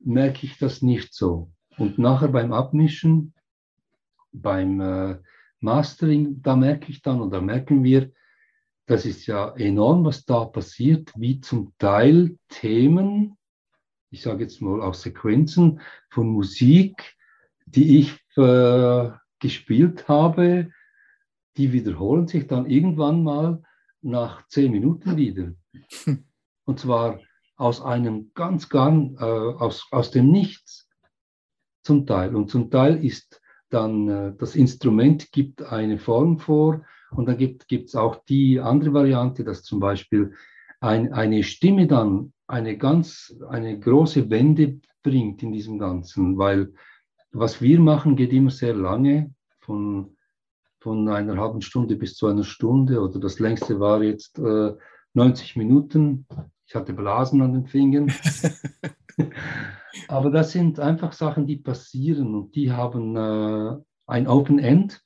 merke ich das nicht so. Und nachher beim Abmischen, beim äh, Mastering, da merke ich dann oder merken wir, das ist ja enorm, was da passiert, wie zum Teil Themen, ich sage jetzt mal auch Sequenzen von Musik, die ich äh, gespielt habe, die wiederholen sich dann irgendwann mal nach zehn Minuten wieder. Und zwar aus einem ganz, ganz, äh, aus, aus dem Nichts zum Teil. Und zum Teil ist dann äh, das Instrument gibt eine Form vor und dann gibt es auch die andere Variante, dass zum Beispiel ein, eine Stimme dann eine ganz, eine große Wende bringt in diesem Ganzen, weil was wir machen, geht immer sehr lange, von, von einer halben Stunde bis zu einer Stunde oder das längste war jetzt äh, 90 Minuten. Ich hatte Blasen an den Fingern. Aber das sind einfach Sachen, die passieren und die haben äh, ein Open End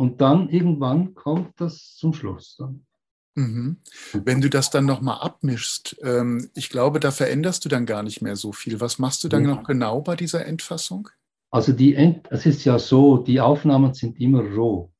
und dann irgendwann kommt das zum Schluss. Dann. Mhm. Wenn du das dann nochmal abmischst, ähm, ich glaube, da veränderst du dann gar nicht mehr so viel. Was machst du dann ja. noch genau bei dieser Endfassung? Also die End, es ist ja so, die Aufnahmen sind immer roh.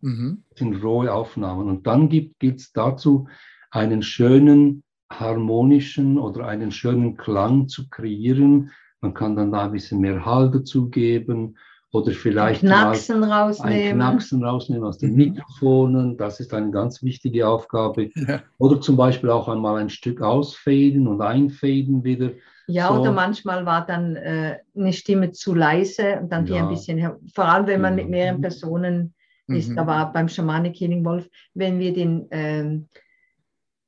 Mhm. sind rohe Aufnahmen. Und dann gibt es dazu einen schönen harmonischen oder einen schönen Klang zu kreieren. Man kann dann da ein bisschen mehr Hall dazugeben oder vielleicht Knacksen rausnehmen. ein Knacksen rausnehmen aus den mhm. Mikrofonen. Das ist eine ganz wichtige Aufgabe. Ja. Oder zum Beispiel auch einmal ein Stück ausfaden und einfaden wieder. Ja, so. oder manchmal war dann äh, eine Stimme zu leise und dann ja. die ein bisschen, vor allem wenn man mit mehreren mhm. Personen ist, mhm. da war beim Schamane Killing Wolf, wenn wir den, äh,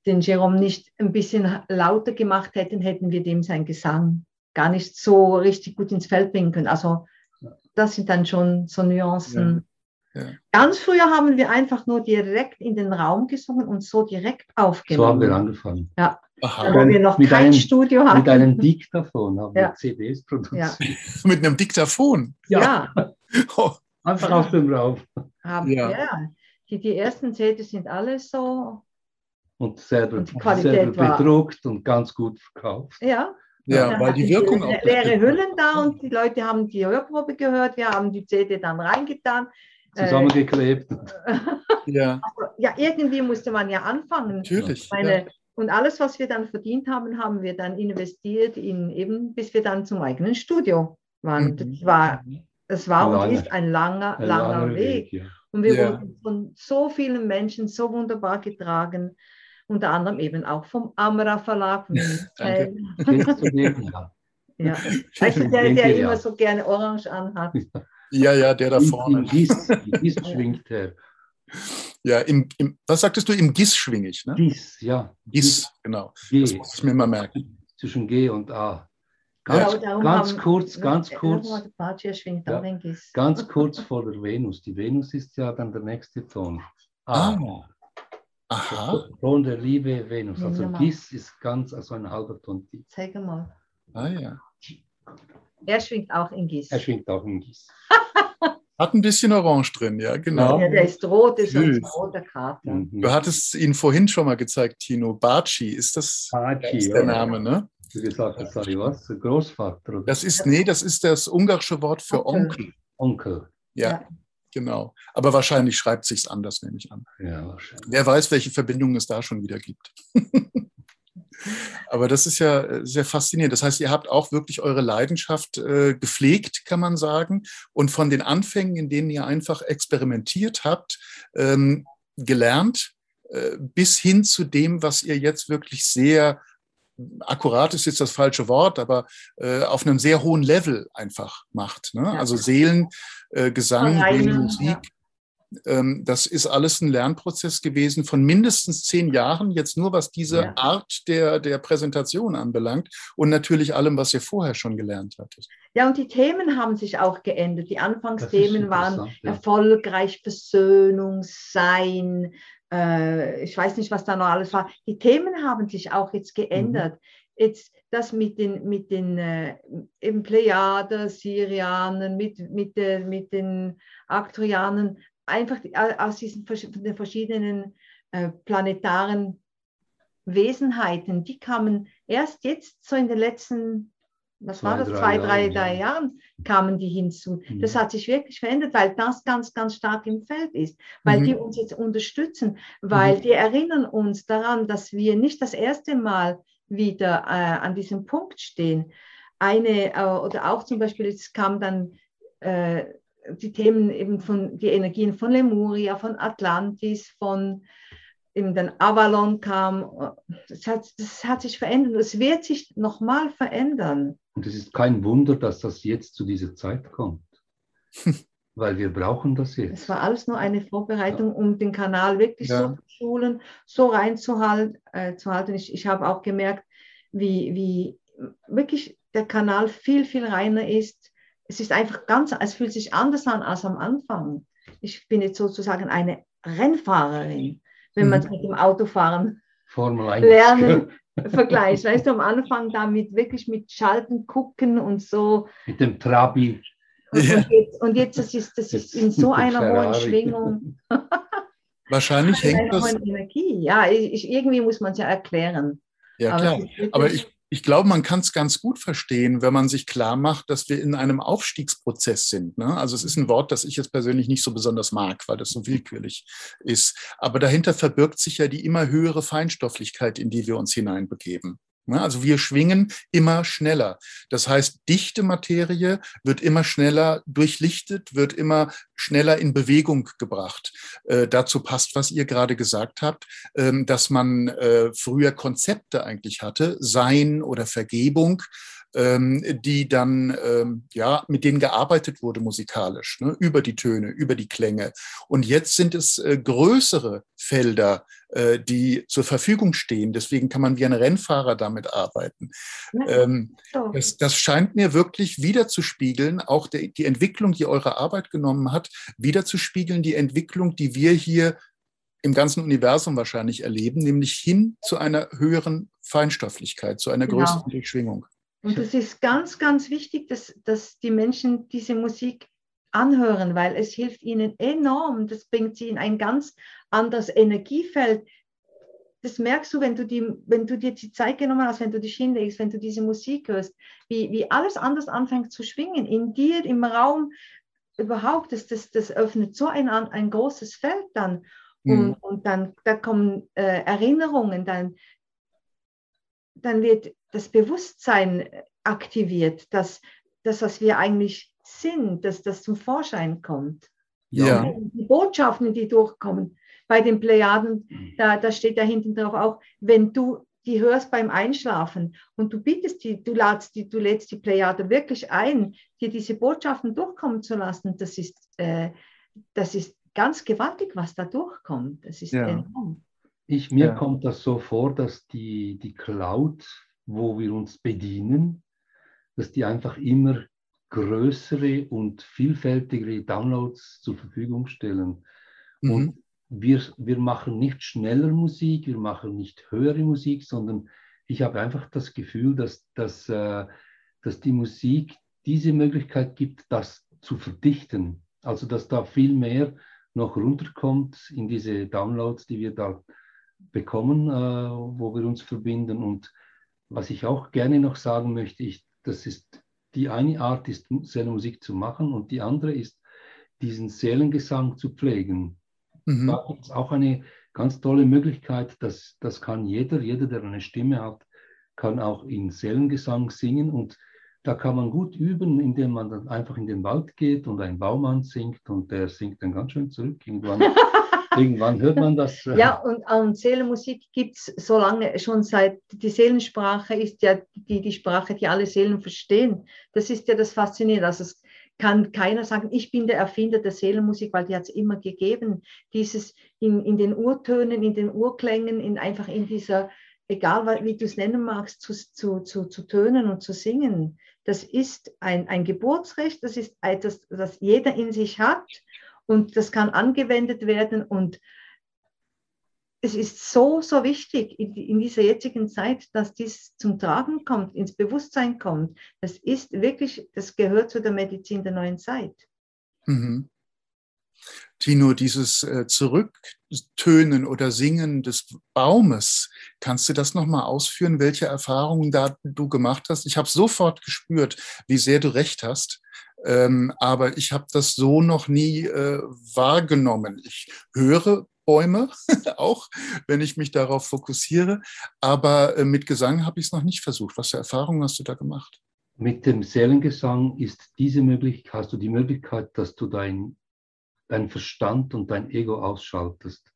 den Jerome nicht ein bisschen lauter gemacht hätten, hätten wir dem sein Gesang gar nicht so richtig gut ins Feld bringen können. Also das sind dann schon so Nuancen. Ja. Ja. Ganz früher haben wir einfach nur direkt in den Raum gesungen und so direkt aufgenommen. So haben wir angefangen. Ja. Aha. Weil wir noch mit kein einem, Studio hatten. Mit einem Diktafon haben ja. wir CDs produziert. Ja. mit einem Diktafon? Ja. oh. Einfach auf dem Raum. Haben, ja. Die, die ersten CDs sind alle so. Und selber, und selber bedruckt und ganz gut verkauft. Ja. Ja, weil die Wirkung auch. Leere Hüllen da und die Leute haben die Hörprobe gehört, wir haben die CD dann reingetan. Zusammengeklebt. ja. Also, ja, irgendwie musste man ja anfangen. Natürlich. Meine, ja. Und alles, was wir dann verdient haben, haben wir dann investiert in eben, bis wir dann zum eigenen Studio waren. Mhm. Das war, das war und ist ein langer, ein langer, langer Weg. Weg ja. Und wir ja. wurden von so vielen Menschen so wunderbar getragen unter anderem eben auch vom Amra Verlag. Danke. ja. Weißt du, der, der immer so gerne orange anhat. Ja, ja, der da vorne. Im Gis, Gis schwingt er. Ja, im, im, was sagtest du, im Gis schwing ich, ne? Gis, ja. Gis, genau. G. Das muss ich mir mal merken. Zwischen G und A. Ganz, ja, ganz haben, kurz, ganz kurz. Ja, ganz kurz vor der Venus. Die Venus ist ja dann der nächste Ton. A. Ah. Aha. Ton der Liebe Venus. Also Gis ist ganz, also ein halber Ton tief. Zeig mal. Ah ja. Er schwingt auch in Gis. Er schwingt auch in Gis. Hat ein bisschen Orange drin, ja, genau. Ja, der ist rot, ist ein roter Kater. Mhm. Du hattest ihn vorhin schon mal gezeigt, Tino. Baci, ist das, Baci, ist der Name, ne? Du gesagt hast, was? Großvater? Oder? Das ist, nee, das ist das ungarische Wort für Onkel. Onkel. Ja. ja. Genau. Aber wahrscheinlich schreibt sich anders, nehme ich an. Ja, wahrscheinlich. Wer weiß, welche Verbindungen es da schon wieder gibt. Aber das ist ja äh, sehr faszinierend. Das heißt, ihr habt auch wirklich eure Leidenschaft äh, gepflegt, kann man sagen. Und von den Anfängen, in denen ihr einfach experimentiert habt, ähm, gelernt, äh, bis hin zu dem, was ihr jetzt wirklich sehr akkurat ist jetzt das falsche Wort, aber äh, auf einem sehr hohen Level einfach macht. Ne? Ja. Also Seelen, äh, Gesang, Seelen, Musik. Ja. Ähm, das ist alles ein Lernprozess gewesen von mindestens zehn Jahren, jetzt nur was diese ja. Art der, der Präsentation anbelangt und natürlich allem, was ihr vorher schon gelernt hattet. Ja, und die Themen haben sich auch geändert. Die Anfangsthemen waren erfolgreich, Versöhnung, Sein, äh, ich weiß nicht, was da noch alles war. Die Themen haben sich auch jetzt geändert. Mhm. Jetzt das mit den, mit den äh, eben Plejader, Syrianern, mit, mit, äh, mit den Aktrianern, einfach aus diesen verschiedenen äh, planetaren Wesenheiten, die kamen erst jetzt so in den letzten, was zwei, war das, zwei, drei, drei ja. Jahren, kamen die hinzu. Mhm. Das hat sich wirklich verändert, weil das ganz, ganz stark im Feld ist, weil mhm. die uns jetzt unterstützen, weil mhm. die erinnern uns daran, dass wir nicht das erste Mal wieder äh, an diesem Punkt stehen. Eine, äh, oder auch zum Beispiel, es kam dann äh, die Themen eben von, die Energien von Lemuria, von Atlantis, von eben dann Avalon kam. Das hat, das hat sich verändert. Es wird sich nochmal verändern. Und es ist kein Wunder, dass das jetzt zu dieser Zeit kommt. Weil wir brauchen das jetzt. Es war alles nur eine Vorbereitung, um den Kanal wirklich ja. so zu schulen, so reinzuhalten. Äh, zu halten. Ich, ich habe auch gemerkt, wie, wie wirklich der Kanal viel, viel reiner ist. Es ist einfach ganz, es fühlt sich anders an als am Anfang. Ich bin jetzt sozusagen eine Rennfahrerin, wenn man es mhm. mit dem Autofahren Formel 1. lernen vergleicht. Weißt du, am Anfang damit wirklich mit Schalten gucken und so. Mit dem Trabi. Und, und jetzt, und jetzt das ist das ist in so einer hohen Schwingung. Wahrscheinlich hängt das. Energie. Ja, ich, irgendwie muss man es ja erklären. Ja, klar. Aber ich, ich glaube, man kann es ganz gut verstehen, wenn man sich klar macht, dass wir in einem Aufstiegsprozess sind. Ne? Also es ist ein Wort, das ich jetzt persönlich nicht so besonders mag, weil das so willkürlich ist. Aber dahinter verbirgt sich ja die immer höhere Feinstofflichkeit, in die wir uns hineinbegeben. Ne? Also wir schwingen immer schneller. Das heißt, dichte Materie wird immer schneller durchlichtet, wird immer schneller in Bewegung gebracht. Äh, dazu passt, was ihr gerade gesagt habt, ähm, dass man äh, früher Konzepte eigentlich hatte, Sein oder Vergebung, die dann, ähm, ja, mit denen gearbeitet wurde musikalisch, ne, über die Töne, über die Klänge. Und jetzt sind es äh, größere Felder, äh, die zur Verfügung stehen. Deswegen kann man wie ein Rennfahrer damit arbeiten. Ja, ähm, das, das, scheint mir wirklich wiederzuspiegeln, auch der, die Entwicklung, die eure Arbeit genommen hat, wiederzuspiegeln, die Entwicklung, die wir hier im ganzen Universum wahrscheinlich erleben, nämlich hin zu einer höheren Feinstofflichkeit, zu einer genau. größeren Durchschwingung. Und es ist ganz, ganz wichtig, dass, dass die Menschen diese Musik anhören, weil es hilft ihnen enorm. Das bringt sie in ein ganz anderes Energiefeld. Das merkst du, wenn du, die, wenn du dir die Zeit genommen hast, wenn du dich hinlegst, wenn du diese Musik hörst, wie, wie alles anders anfängt zu schwingen. In dir, im Raum, überhaupt, das, das, das öffnet so ein, ein großes Feld dann. Und, mhm. und dann da kommen äh, Erinnerungen, dann, dann wird das Bewusstsein aktiviert, dass das, was wir eigentlich sind, dass das zum Vorschein kommt. Ja. Die Botschaften, die durchkommen. Bei den Plejaden, da, da steht da hinten drauf auch, wenn du die hörst beim Einschlafen und du bittest die, du ladst die, du lädst die Plejade wirklich ein, dir diese Botschaften durchkommen zu lassen, das ist, äh, das ist ganz gewaltig, was da durchkommt. Das ist ja. enorm. Ich, mir ja. kommt das so vor, dass die, die Cloud wo wir uns bedienen, dass die einfach immer größere und vielfältigere Downloads zur Verfügung stellen. Mhm. Und wir, wir machen nicht schneller Musik, wir machen nicht höhere Musik, sondern ich habe einfach das Gefühl, dass, dass, äh, dass die Musik diese Möglichkeit gibt, das zu verdichten. Also dass da viel mehr noch runterkommt in diese Downloads, die wir da bekommen, äh, wo wir uns verbinden. Und was ich auch gerne noch sagen möchte, ich, das ist die eine Art ist, Seelenmusik zu machen und die andere ist, diesen Seelengesang zu pflegen. Mhm. Da gibt es auch eine ganz tolle Möglichkeit, dass das kann jeder, jeder, der eine Stimme hat, kann auch in Seelengesang singen und da kann man gut üben, indem man dann einfach in den Wald geht und ein Baum singt und der singt dann ganz schön zurück. Irgendwann Irgendwann hört man das. Ja, und, und Seelenmusik gibt es so lange, schon seit, die Seelensprache ist ja die, die Sprache, die alle Seelen verstehen. Das ist ja das Faszinierende. Also es kann keiner sagen, ich bin der Erfinder der Seelenmusik, weil die hat es immer gegeben. Dieses in, in den Urtönen, in den Urklängen, in, einfach in dieser, egal wie du es nennen magst, zu, zu, zu, zu tönen und zu singen. Das ist ein, ein Geburtsrecht, das ist etwas, das jeder in sich hat und das kann angewendet werden und es ist so, so wichtig in, in, dieser jetzigen Zeit, dass dies zum Tragen kommt, ins Bewusstsein kommt. Das ist wirklich, das gehört zu der Medizin der neuen Zeit. Mhm. Tino, dieses äh, Zurücktönen oder Singen des Baumes, kannst du das nochmal ausführen, welche Erfahrungen da du gemacht hast? Ich habe sofort gespürt, wie sehr du recht hast. Ähm, aber ich habe das so noch nie äh, wahrgenommen. Ich höre Bäume, auch wenn ich mich darauf fokussiere. Aber äh, mit Gesang habe ich es noch nicht versucht. Was für Erfahrungen hast du da gemacht? Mit dem Seelengesang ist diese Möglichkeit, hast du die Möglichkeit, dass du dein, dein Verstand und dein Ego ausschaltest.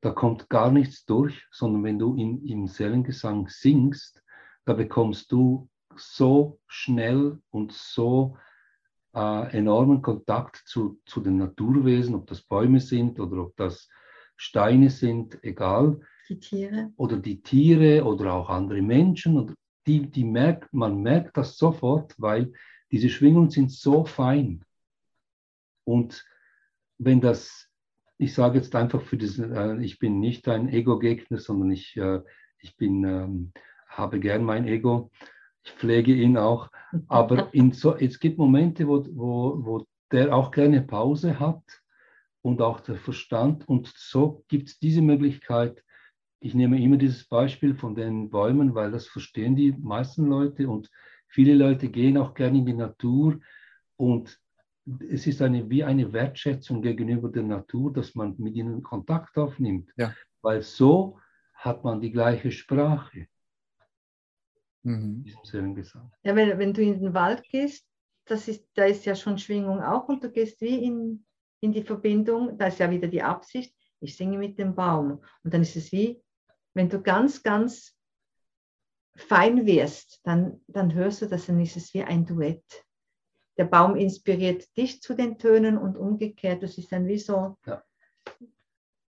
Da kommt gar nichts durch, sondern wenn du in, im Seelengesang singst, da bekommst du so schnell und so äh, enormen Kontakt zu, zu den Naturwesen, ob das Bäume sind oder ob das Steine sind, egal. Die Tiere. Oder die Tiere oder auch andere Menschen. Und die, die merkt, man merkt das sofort, weil diese Schwingungen sind so fein. Und wenn das, ich sage jetzt einfach für diesen, äh, ich bin nicht ein Ego-Gegner, sondern ich, äh, ich bin, ähm, habe gern mein Ego ich pflege ihn auch. Aber in so, es gibt Momente, wo, wo, wo der auch gerne Pause hat und auch der Verstand. Und so gibt es diese Möglichkeit. Ich nehme immer dieses Beispiel von den Bäumen, weil das verstehen die meisten Leute und viele Leute gehen auch gerne in die Natur und es ist eine, wie eine Wertschätzung gegenüber der Natur, dass man mit ihnen Kontakt aufnimmt, ja. weil so hat man die gleiche Sprache. Mhm. Diesem Seelengesang. Ja, wenn, wenn du in den Wald gehst, das ist, da ist ja schon Schwingung auch und du gehst wie in, in die Verbindung, da ist ja wieder die Absicht, ich singe mit dem Baum. Und dann ist es wie, wenn du ganz, ganz fein wirst, dann, dann hörst du das, dann ist es wie ein Duett. Der Baum inspiriert dich zu den Tönen und umgekehrt, das ist dann wie so. Ja.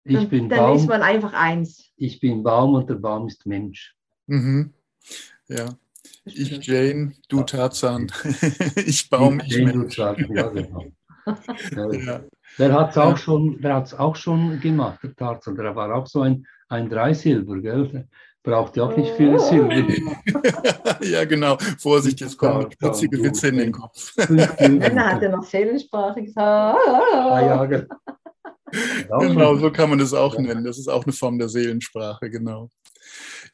Ich dann, bin dann Baum, ist man einfach eins. Ich bin Baum und der Baum ist Mensch. Mhm. Ja. Ich Jane, du Tarzan. ich Baum, ich, Jane, Mensch. Du Tarzan, ja, genau. ja. Der hat es auch, schon, auch schon gemacht, der Tarzan. Der war auch so ein, ein Dreisilber, gell? Braucht ja auch nicht viele Silber. ja, genau. Vorsicht, jetzt kommen putzige Witze in den Kopf. Dann hat er noch Seelensprache gesagt. Ah, ja, genau. genau, so kann man das auch nennen. Das ist auch eine Form der Seelensprache, genau.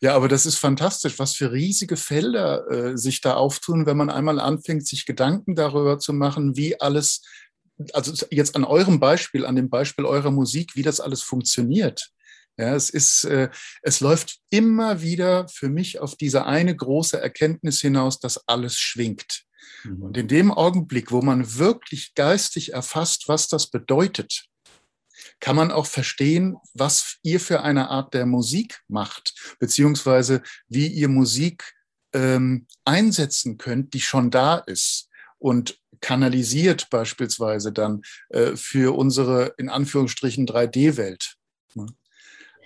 Ja, aber das ist fantastisch, was für riesige Felder äh, sich da auftun, wenn man einmal anfängt, sich Gedanken darüber zu machen, wie alles, also jetzt an eurem Beispiel, an dem Beispiel eurer Musik, wie das alles funktioniert. Ja, es ist, äh, es läuft immer wieder für mich auf diese eine große Erkenntnis hinaus, dass alles schwingt. Mhm. Und in dem Augenblick, wo man wirklich geistig erfasst, was das bedeutet, kann man auch verstehen, was ihr für eine Art der Musik macht, beziehungsweise wie ihr Musik ähm, einsetzen könnt, die schon da ist und kanalisiert beispielsweise dann äh, für unsere in Anführungsstrichen 3D-Welt. Ne?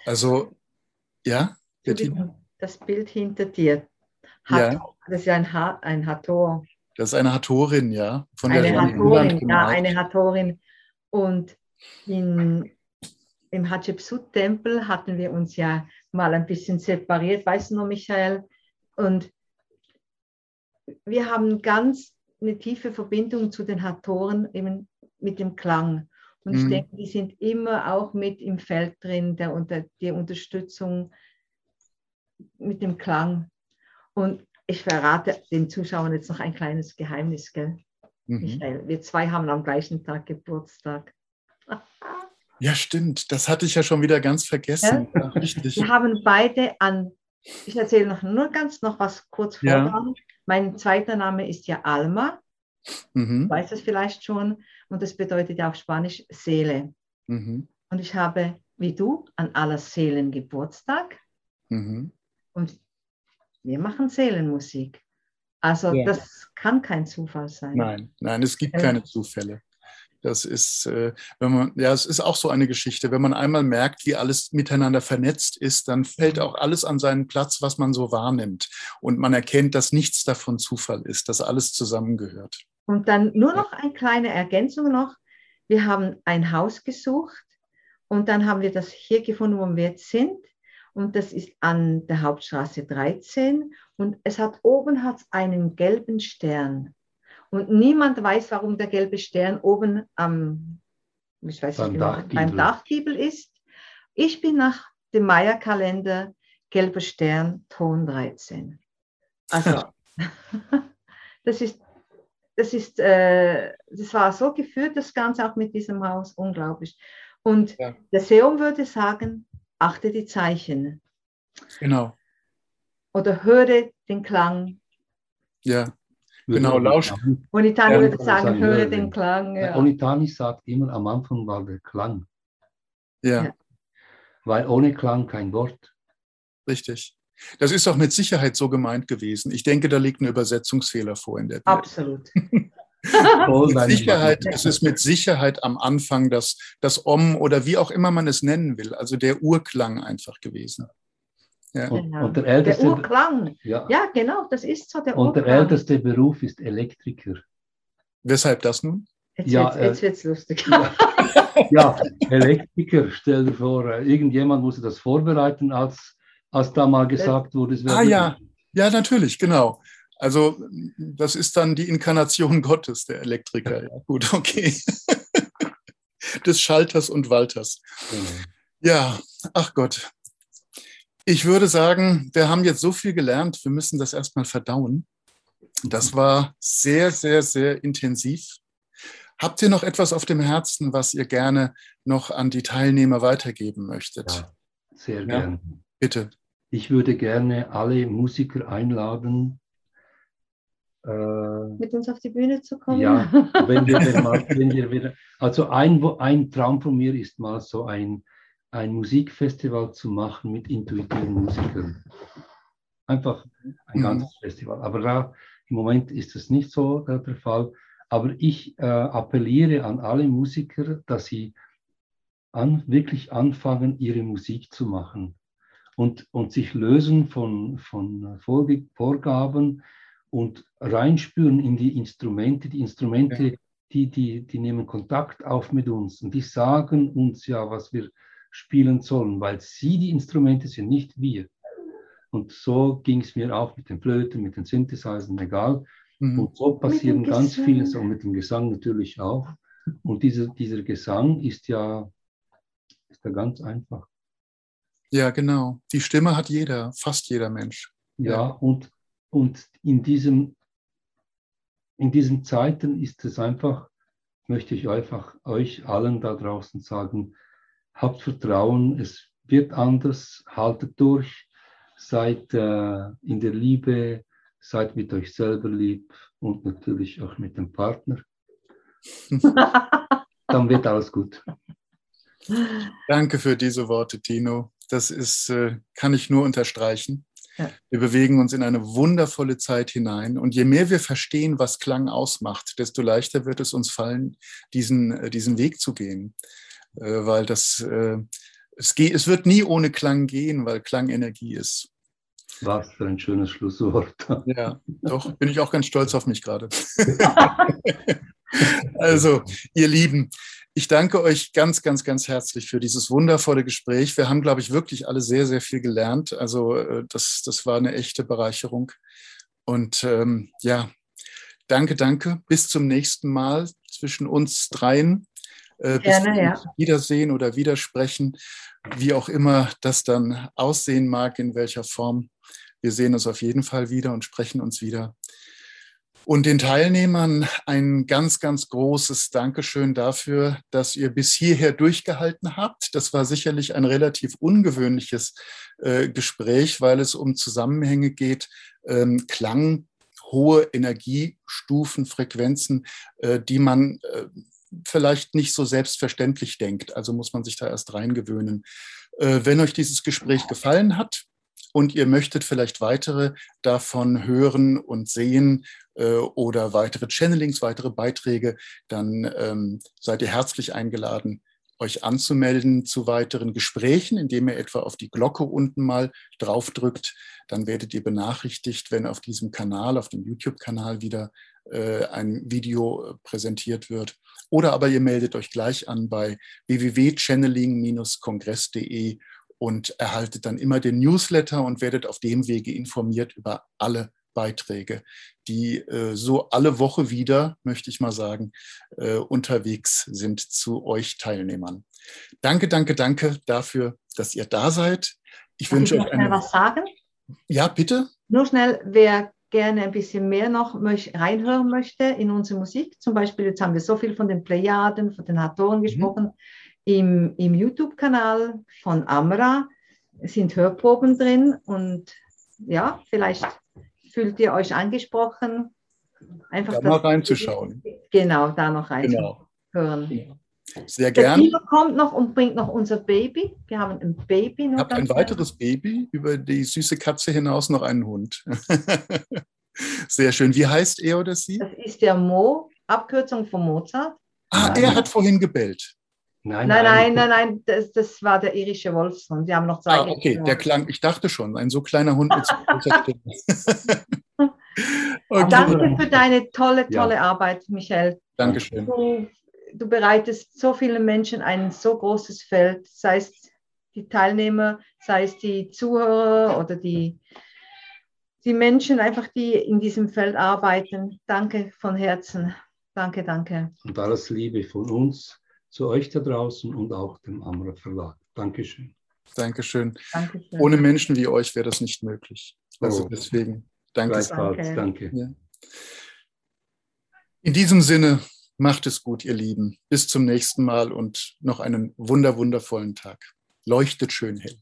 Also, ja, Das Bild hinter dir. Hat, ja. Das ist ja ein, ha ein Hator. Das ist eine Hatorin, ja. Von eine der Hatorin, ja, eine Hatorin. Und in, im Hatschepsut-Tempel hatten wir uns ja mal ein bisschen separiert, weißt du noch, Michael? Und wir haben ganz eine tiefe Verbindung zu den Hatoren eben mit dem Klang. Und mhm. ich denke, die sind immer auch mit im Feld drin, der, unter, die Unterstützung mit dem Klang. Und ich verrate den Zuschauern jetzt noch ein kleines Geheimnis, gell? Mhm. Michael, wir zwei haben am gleichen Tag Geburtstag. Ja, stimmt. Das hatte ich ja schon wieder ganz vergessen. Ja? Richtig. Wir haben beide an, ich erzähle noch nur ganz noch was kurz vorher. Ja. Mein zweiter Name ist ja Alma. Mhm. Weiß es vielleicht schon. Und das bedeutet ja auf Spanisch Seele. Mhm. Und ich habe, wie du, an aller Seelen Geburtstag. Mhm. Und wir machen Seelenmusik. Also ja. das kann kein Zufall sein. Nein, nein, es gibt keine Zufälle. Das ist, äh, wenn man, ja, es ist auch so eine Geschichte. Wenn man einmal merkt, wie alles miteinander vernetzt ist, dann fällt auch alles an seinen Platz, was man so wahrnimmt. Und man erkennt, dass nichts davon Zufall ist, dass alles zusammengehört. Und dann nur noch eine kleine Ergänzung noch. Wir haben ein Haus gesucht und dann haben wir das hier gefunden, wo wir jetzt sind. Und das ist an der Hauptstraße 13. Und es hat oben hat's einen gelben Stern. Und niemand weiß, warum der gelbe Stern oben am, ich weiß beim, nicht genau, Dachgiebel. beim Dachgiebel ist. Ich bin nach dem Maya-Kalender gelber Stern, Ton 13. Also, das ist, das ist, äh, das war so geführt, das Ganze auch mit diesem Haus, unglaublich. Und ja. der Seum würde sagen, achte die Zeichen. Genau. Oder höre den Klang. Ja, genau, lausch. Onitani ja, würde sagen, höre hören. den Klang. Ja. Onitani sagt immer, am Anfang war der Klang. Ja. ja. Weil ohne Klang kein Wort. Richtig. Das ist auch mit Sicherheit so gemeint gewesen. Ich denke, da liegt ein Übersetzungsfehler vor in der Bibel. Absolut. mit Sicherheit, es ist mit Sicherheit am Anfang das, das Om oder wie auch immer man es nennen will, also der Urklang einfach gewesen. Ja. Und, genau. und, der, älteste, der Urklang. Ja. ja, genau, das ist so der Und Urklang. der älteste Beruf ist Elektriker. Weshalb das nun? Jetzt ja, wird es äh, lustig. Ja, ja, Elektriker, stell dir vor, äh, irgendjemand musste das vorbereiten, als, als da mal gesagt wurde, es wäre. Ah ja, ja, natürlich, genau. Also das ist dann die Inkarnation Gottes, der Elektriker. Ja, gut, okay. Des Schalters und Walters. Mhm. Ja, ach Gott. Ich würde sagen, wir haben jetzt so viel gelernt, wir müssen das erstmal verdauen. Das war sehr, sehr, sehr intensiv. Habt ihr noch etwas auf dem Herzen, was ihr gerne noch an die Teilnehmer weitergeben möchtet? Ja, sehr gerne. bitte. Ich würde gerne alle Musiker einladen, äh, mit uns auf die Bühne zu kommen. Ja, wenn wir, mal, wenn wir wieder, also ein, ein Traum von mir ist mal so ein, ein Musikfestival zu machen mit intuitiven Musikern. Einfach ein mhm. ganzes Festival. Aber da, im Moment ist das nicht so der, der Fall. Aber ich äh, appelliere an alle Musiker, dass sie an, wirklich anfangen, ihre Musik zu machen und, und sich lösen von, von Vorgaben, und reinspüren in die Instrumente. Die Instrumente, ja. die, die, die nehmen Kontakt auf mit uns und die sagen uns ja, was wir spielen sollen, weil sie die Instrumente sind, nicht wir. Und so ging es mir auch mit den Flöten, mit den Synthesizern, egal. Mhm. Und so passieren ganz viele, so mit dem Gesang natürlich auch. Und dieser, dieser Gesang ist ja, ist ja ganz einfach. Ja, genau. Die Stimme hat jeder, fast jeder Mensch. Ja, ja. und und in, diesem, in diesen Zeiten ist es einfach, möchte ich einfach euch allen da draußen sagen, habt Vertrauen, es wird anders, haltet durch, seid äh, in der Liebe, seid mit euch selber lieb und natürlich auch mit dem Partner. Dann wird alles gut. Danke für diese Worte, Tino. Das ist, äh, kann ich nur unterstreichen. Wir bewegen uns in eine wundervolle Zeit hinein. Und je mehr wir verstehen, was Klang ausmacht, desto leichter wird es uns fallen, diesen, äh, diesen Weg zu gehen. Äh, weil das, äh, es, geht, es wird nie ohne Klang gehen, weil Klang Energie ist. Was für ein schönes Schlusswort. Ja, doch, bin ich auch ganz stolz auf mich gerade. also, ihr Lieben, ich danke euch ganz, ganz, ganz herzlich für dieses wundervolle Gespräch. Wir haben, glaube ich, wirklich alle sehr, sehr viel gelernt. Also äh, das, das war eine echte Bereicherung. Und ähm, ja, danke, danke. Bis zum nächsten Mal zwischen uns dreien. Äh, Gerne, ja. wiedersehen oder widersprechen, wie auch immer das dann aussehen mag, in welcher Form. Wir sehen uns auf jeden Fall wieder und sprechen uns wieder. Und den Teilnehmern ein ganz, ganz großes Dankeschön dafür, dass ihr bis hierher durchgehalten habt. Das war sicherlich ein relativ ungewöhnliches äh, Gespräch, weil es um Zusammenhänge geht, ähm, Klang, hohe Energiestufen, Frequenzen, äh, die man äh, vielleicht nicht so selbstverständlich denkt. Also muss man sich da erst reingewöhnen. Äh, wenn euch dieses Gespräch gefallen hat, und ihr möchtet vielleicht weitere davon hören und sehen äh, oder weitere Channelings, weitere Beiträge, dann ähm, seid ihr herzlich eingeladen, euch anzumelden zu weiteren Gesprächen, indem ihr etwa auf die Glocke unten mal draufdrückt. Dann werdet ihr benachrichtigt, wenn auf diesem Kanal, auf dem YouTube-Kanal wieder ein Video äh, präsentiert wird. Oder aber ihr meldet euch gleich an bei www.channeling-kongress.de und erhaltet dann immer den Newsletter und werdet auf dem Wege informiert über alle Beiträge, die äh, so alle Woche wieder, möchte ich mal sagen, äh, unterwegs sind zu euch Teilnehmern. Danke, danke, danke dafür, dass ihr da seid. Ich Darf wünsche ich euch eine... was sagen? Ja, bitte. Nur schnell, wer gerne ein bisschen mehr noch reinhören möchte in unsere Musik, zum Beispiel, jetzt haben wir so viel von den Plejaden, von den Hatoren mhm. gesprochen, mhm. im, im YouTube-Kanal von Amra sind Hörproben drin und ja, vielleicht fühlt ihr euch angesprochen, einfach da mal reinzuschauen. Genau, da noch reinzuhören. Genau. Sehr gerne. Der kommt noch und bringt noch unser Baby. Wir haben ein Baby noch. Ich habe ein weiteres Baby, über die süße Katze hinaus noch einen Hund. Sehr schön. Wie heißt er oder sie? Das ist der Mo, Abkürzung von Mozart. Ah, er hat vorhin gebellt. Nein, nein, nein, nein, nein, das, das war der irische Wolfshund. Wir haben noch zwei. Ah, okay, der klang, ich dachte schon, ein so kleiner Hund mit so großer Stimme. okay. Danke für deine tolle, tolle ja. Arbeit, Michel. Dankeschön. Du, du bereitest so vielen Menschen ein so großes Feld, sei es die Teilnehmer, sei es die Zuhörer oder die, die Menschen einfach, die in diesem Feld arbeiten. Danke von Herzen. Danke, danke. Und alles Liebe von uns zu euch da draußen und auch dem Amra Verlag. Dankeschön. Dankeschön. Dankeschön. Ohne Menschen wie euch wäre das nicht möglich. Also oh. deswegen danke. Danke. danke. Ja. In diesem Sinne, macht es gut, ihr Lieben. Bis zum nächsten Mal und noch einen wunder, wundervollen Tag. Leuchtet schön hell.